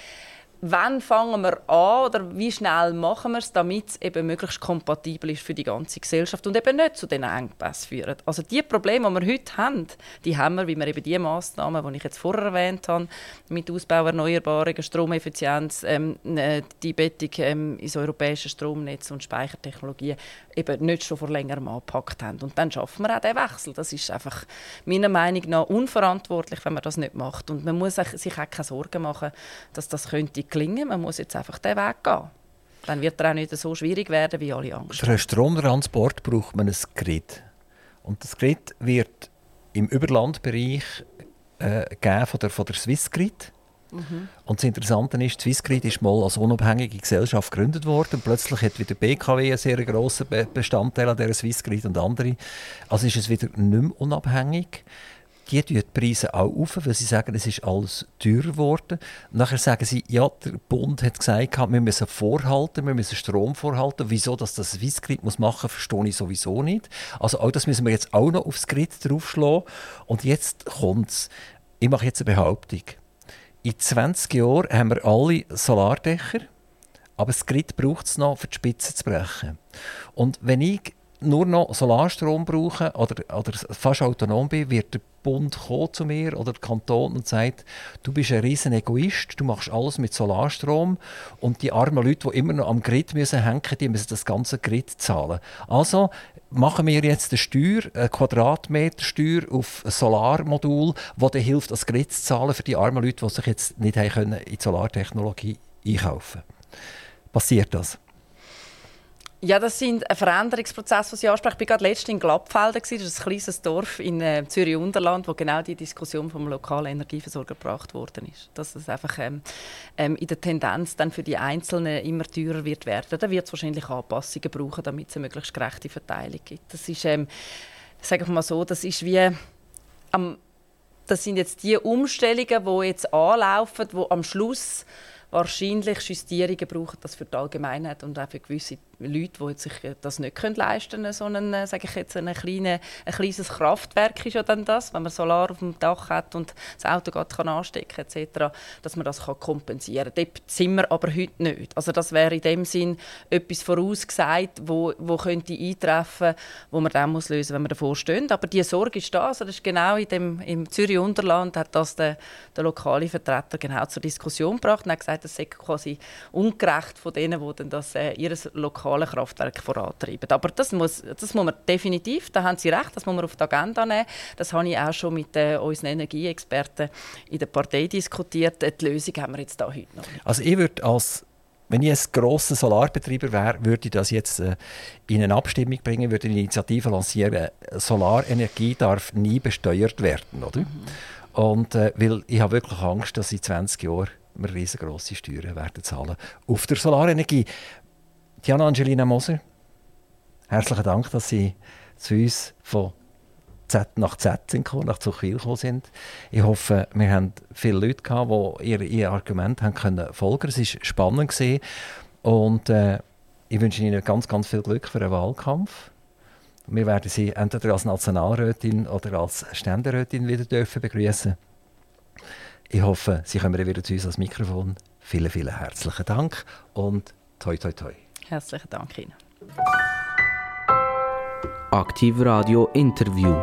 wann fangen wir an oder wie schnell machen wir es, damit es eben möglichst kompatibel ist für die ganze Gesellschaft und eben nicht zu diesen Engpässen führt. Also die Probleme, die wir heute haben, die haben wir, wie wir eben die Massnahmen, die ich jetzt vorher erwähnt habe, mit Ausbau erneuerbarer Stromeffizienz, ähm, äh, die Bettung ähm, ins europäische Stromnetz und Speichertechnologien eben nicht schon vor längerem angepackt haben. Und dann schaffen wir auch diesen Wechsel. Das ist einfach meiner Meinung nach unverantwortlich, wenn man das nicht macht. Und man muss sich auch keine Sorgen machen, dass das könnte gelingen. Man muss jetzt einfach diesen Weg gehen. Dann wird er auch nicht so schwierig werden, wie alle Angst. Für einen Stromtransport braucht man ein Grid. Und das Grid wird im Überlandbereich äh, von der, von der Swissgrid. Mhm. Und das Interessante ist, die Swissgrid ist mal als unabhängige Gesellschaft gegründet worden. Plötzlich hat wieder BKW einen sehr grossen Bestandteil an dieser Swissgrid und andere. Also ist es wieder nicht mehr unabhängig die tun die Preise auch auf, weil sie sagen, es ist alles teurer geworden. Nachher sagen sie, ja, der Bund hat gesagt, wir müssen vorhalten, wir müssen Strom vorhalten. Wieso dass das Swissgrid muss machen, verstehe ich sowieso nicht. Also auch das müssen wir jetzt auch noch aufs Grid draufschlagen. Und jetzt kommt es. Ich mache jetzt eine Behauptung. In 20 Jahren haben wir alle Solardächer, aber das Grid braucht es noch, um die Spitze zu brechen. Und wenn ich nur noch Solarstrom brauche oder, oder fast autonom bin, wird der Bund zu mir oder der Kanton und sagt, du bist ein riesen Egoist, du machst alles mit Solarstrom und die armen Leute, die immer noch am Grid müssen hängen, die müssen das ganze Grid zahlen. Also machen wir jetzt eine Steuer, eine Quadratmetersteuer auf ein Solarmodul, das dann hilft, das Grid zu zahlen für die armen Leute, die sich jetzt nicht in die Solartechnologie einkaufen können. Passiert das? Ja, das sind ein Veränderungsprozess, was ich anspreche. Ich war gerade letztens in Glappfelden. Das ist ein kleines Dorf in äh, Zürich-Unterland, wo genau die Diskussion vom lokalen Energieversorger gebracht worden ist. Dass es einfach ähm, ähm, in der Tendenz dann für die Einzelnen immer teurer wird werden. Da wird es wahrscheinlich Anpassungen brauchen, damit es eine möglichst gerechte Verteilung gibt. Das ist, ähm, sage ich mal so, das ist wie am, das sind jetzt die Umstellungen, die jetzt anlaufen, die am Schluss wahrscheinlich Justierungen brauchen, das für die Allgemeinheit und auch für gewisse Leute, die sich das nicht leisten können, so ein, äh, sage ich jetzt, ein, kleine, ein kleines Kraftwerk ist ja dann das, wenn man Solar auf dem Dach hat und das Auto geht kann anstecken etc., dass man das kann kompensieren kann. Dort sind wir aber heute nicht. Also das wäre in dem Sinn etwas vorausgesagt, wo, wo könnte eintreffen, wo man dann muss lösen, wenn man davor steht. Aber die Sorge ist da. Also das ist genau in dem, im Zürich Unterland hat das der, der lokale Vertreter genau zur Diskussion gebracht und hat gesagt, das sei quasi ungerecht von denen, die dann das äh, ihr lokales Kraftwerk vorantreiben. Aber das muss, das muss man definitiv, da haben Sie recht, das muss man auf die Agenda nehmen. Das habe ich auch schon mit äh, unseren Energieexperten in der Partei diskutiert. Die Lösung haben wir jetzt da heute noch. Also ich würde als wenn ich ein grosser Solarbetreiber wäre, würde ich das jetzt äh, in eine Abstimmung bringen, würde eine Initiative lancieren. Solarenergie darf nie besteuert werden, oder? Mhm. Und äh, weil ich habe wirklich Angst, dass in 20 Jahren wir riesengroße Steuern werden zahlen auf der Solarenergie. Diana Angelina Moser, herzlichen Dank, dass Sie zu uns von Z nach Z sind gekommen, nach Zuchwil gekommen sind. Ich hoffe, wir haben viele Leute gehabt, die ihr, Argument haben können folgen. Es war spannend gewesen. und äh, ich wünsche Ihnen ganz, ganz viel Glück für den Wahlkampf. Wir werden Sie entweder als Nationalrätin oder als Ständerätin wieder dürfen begrüßen. Ich hoffe, Sie kommen wieder zu uns ans Mikrofon. Vielen, vielen herzlichen Dank und toi, toi, toi. Herzlichen Dank Ihnen. Aktiv Radio Interview.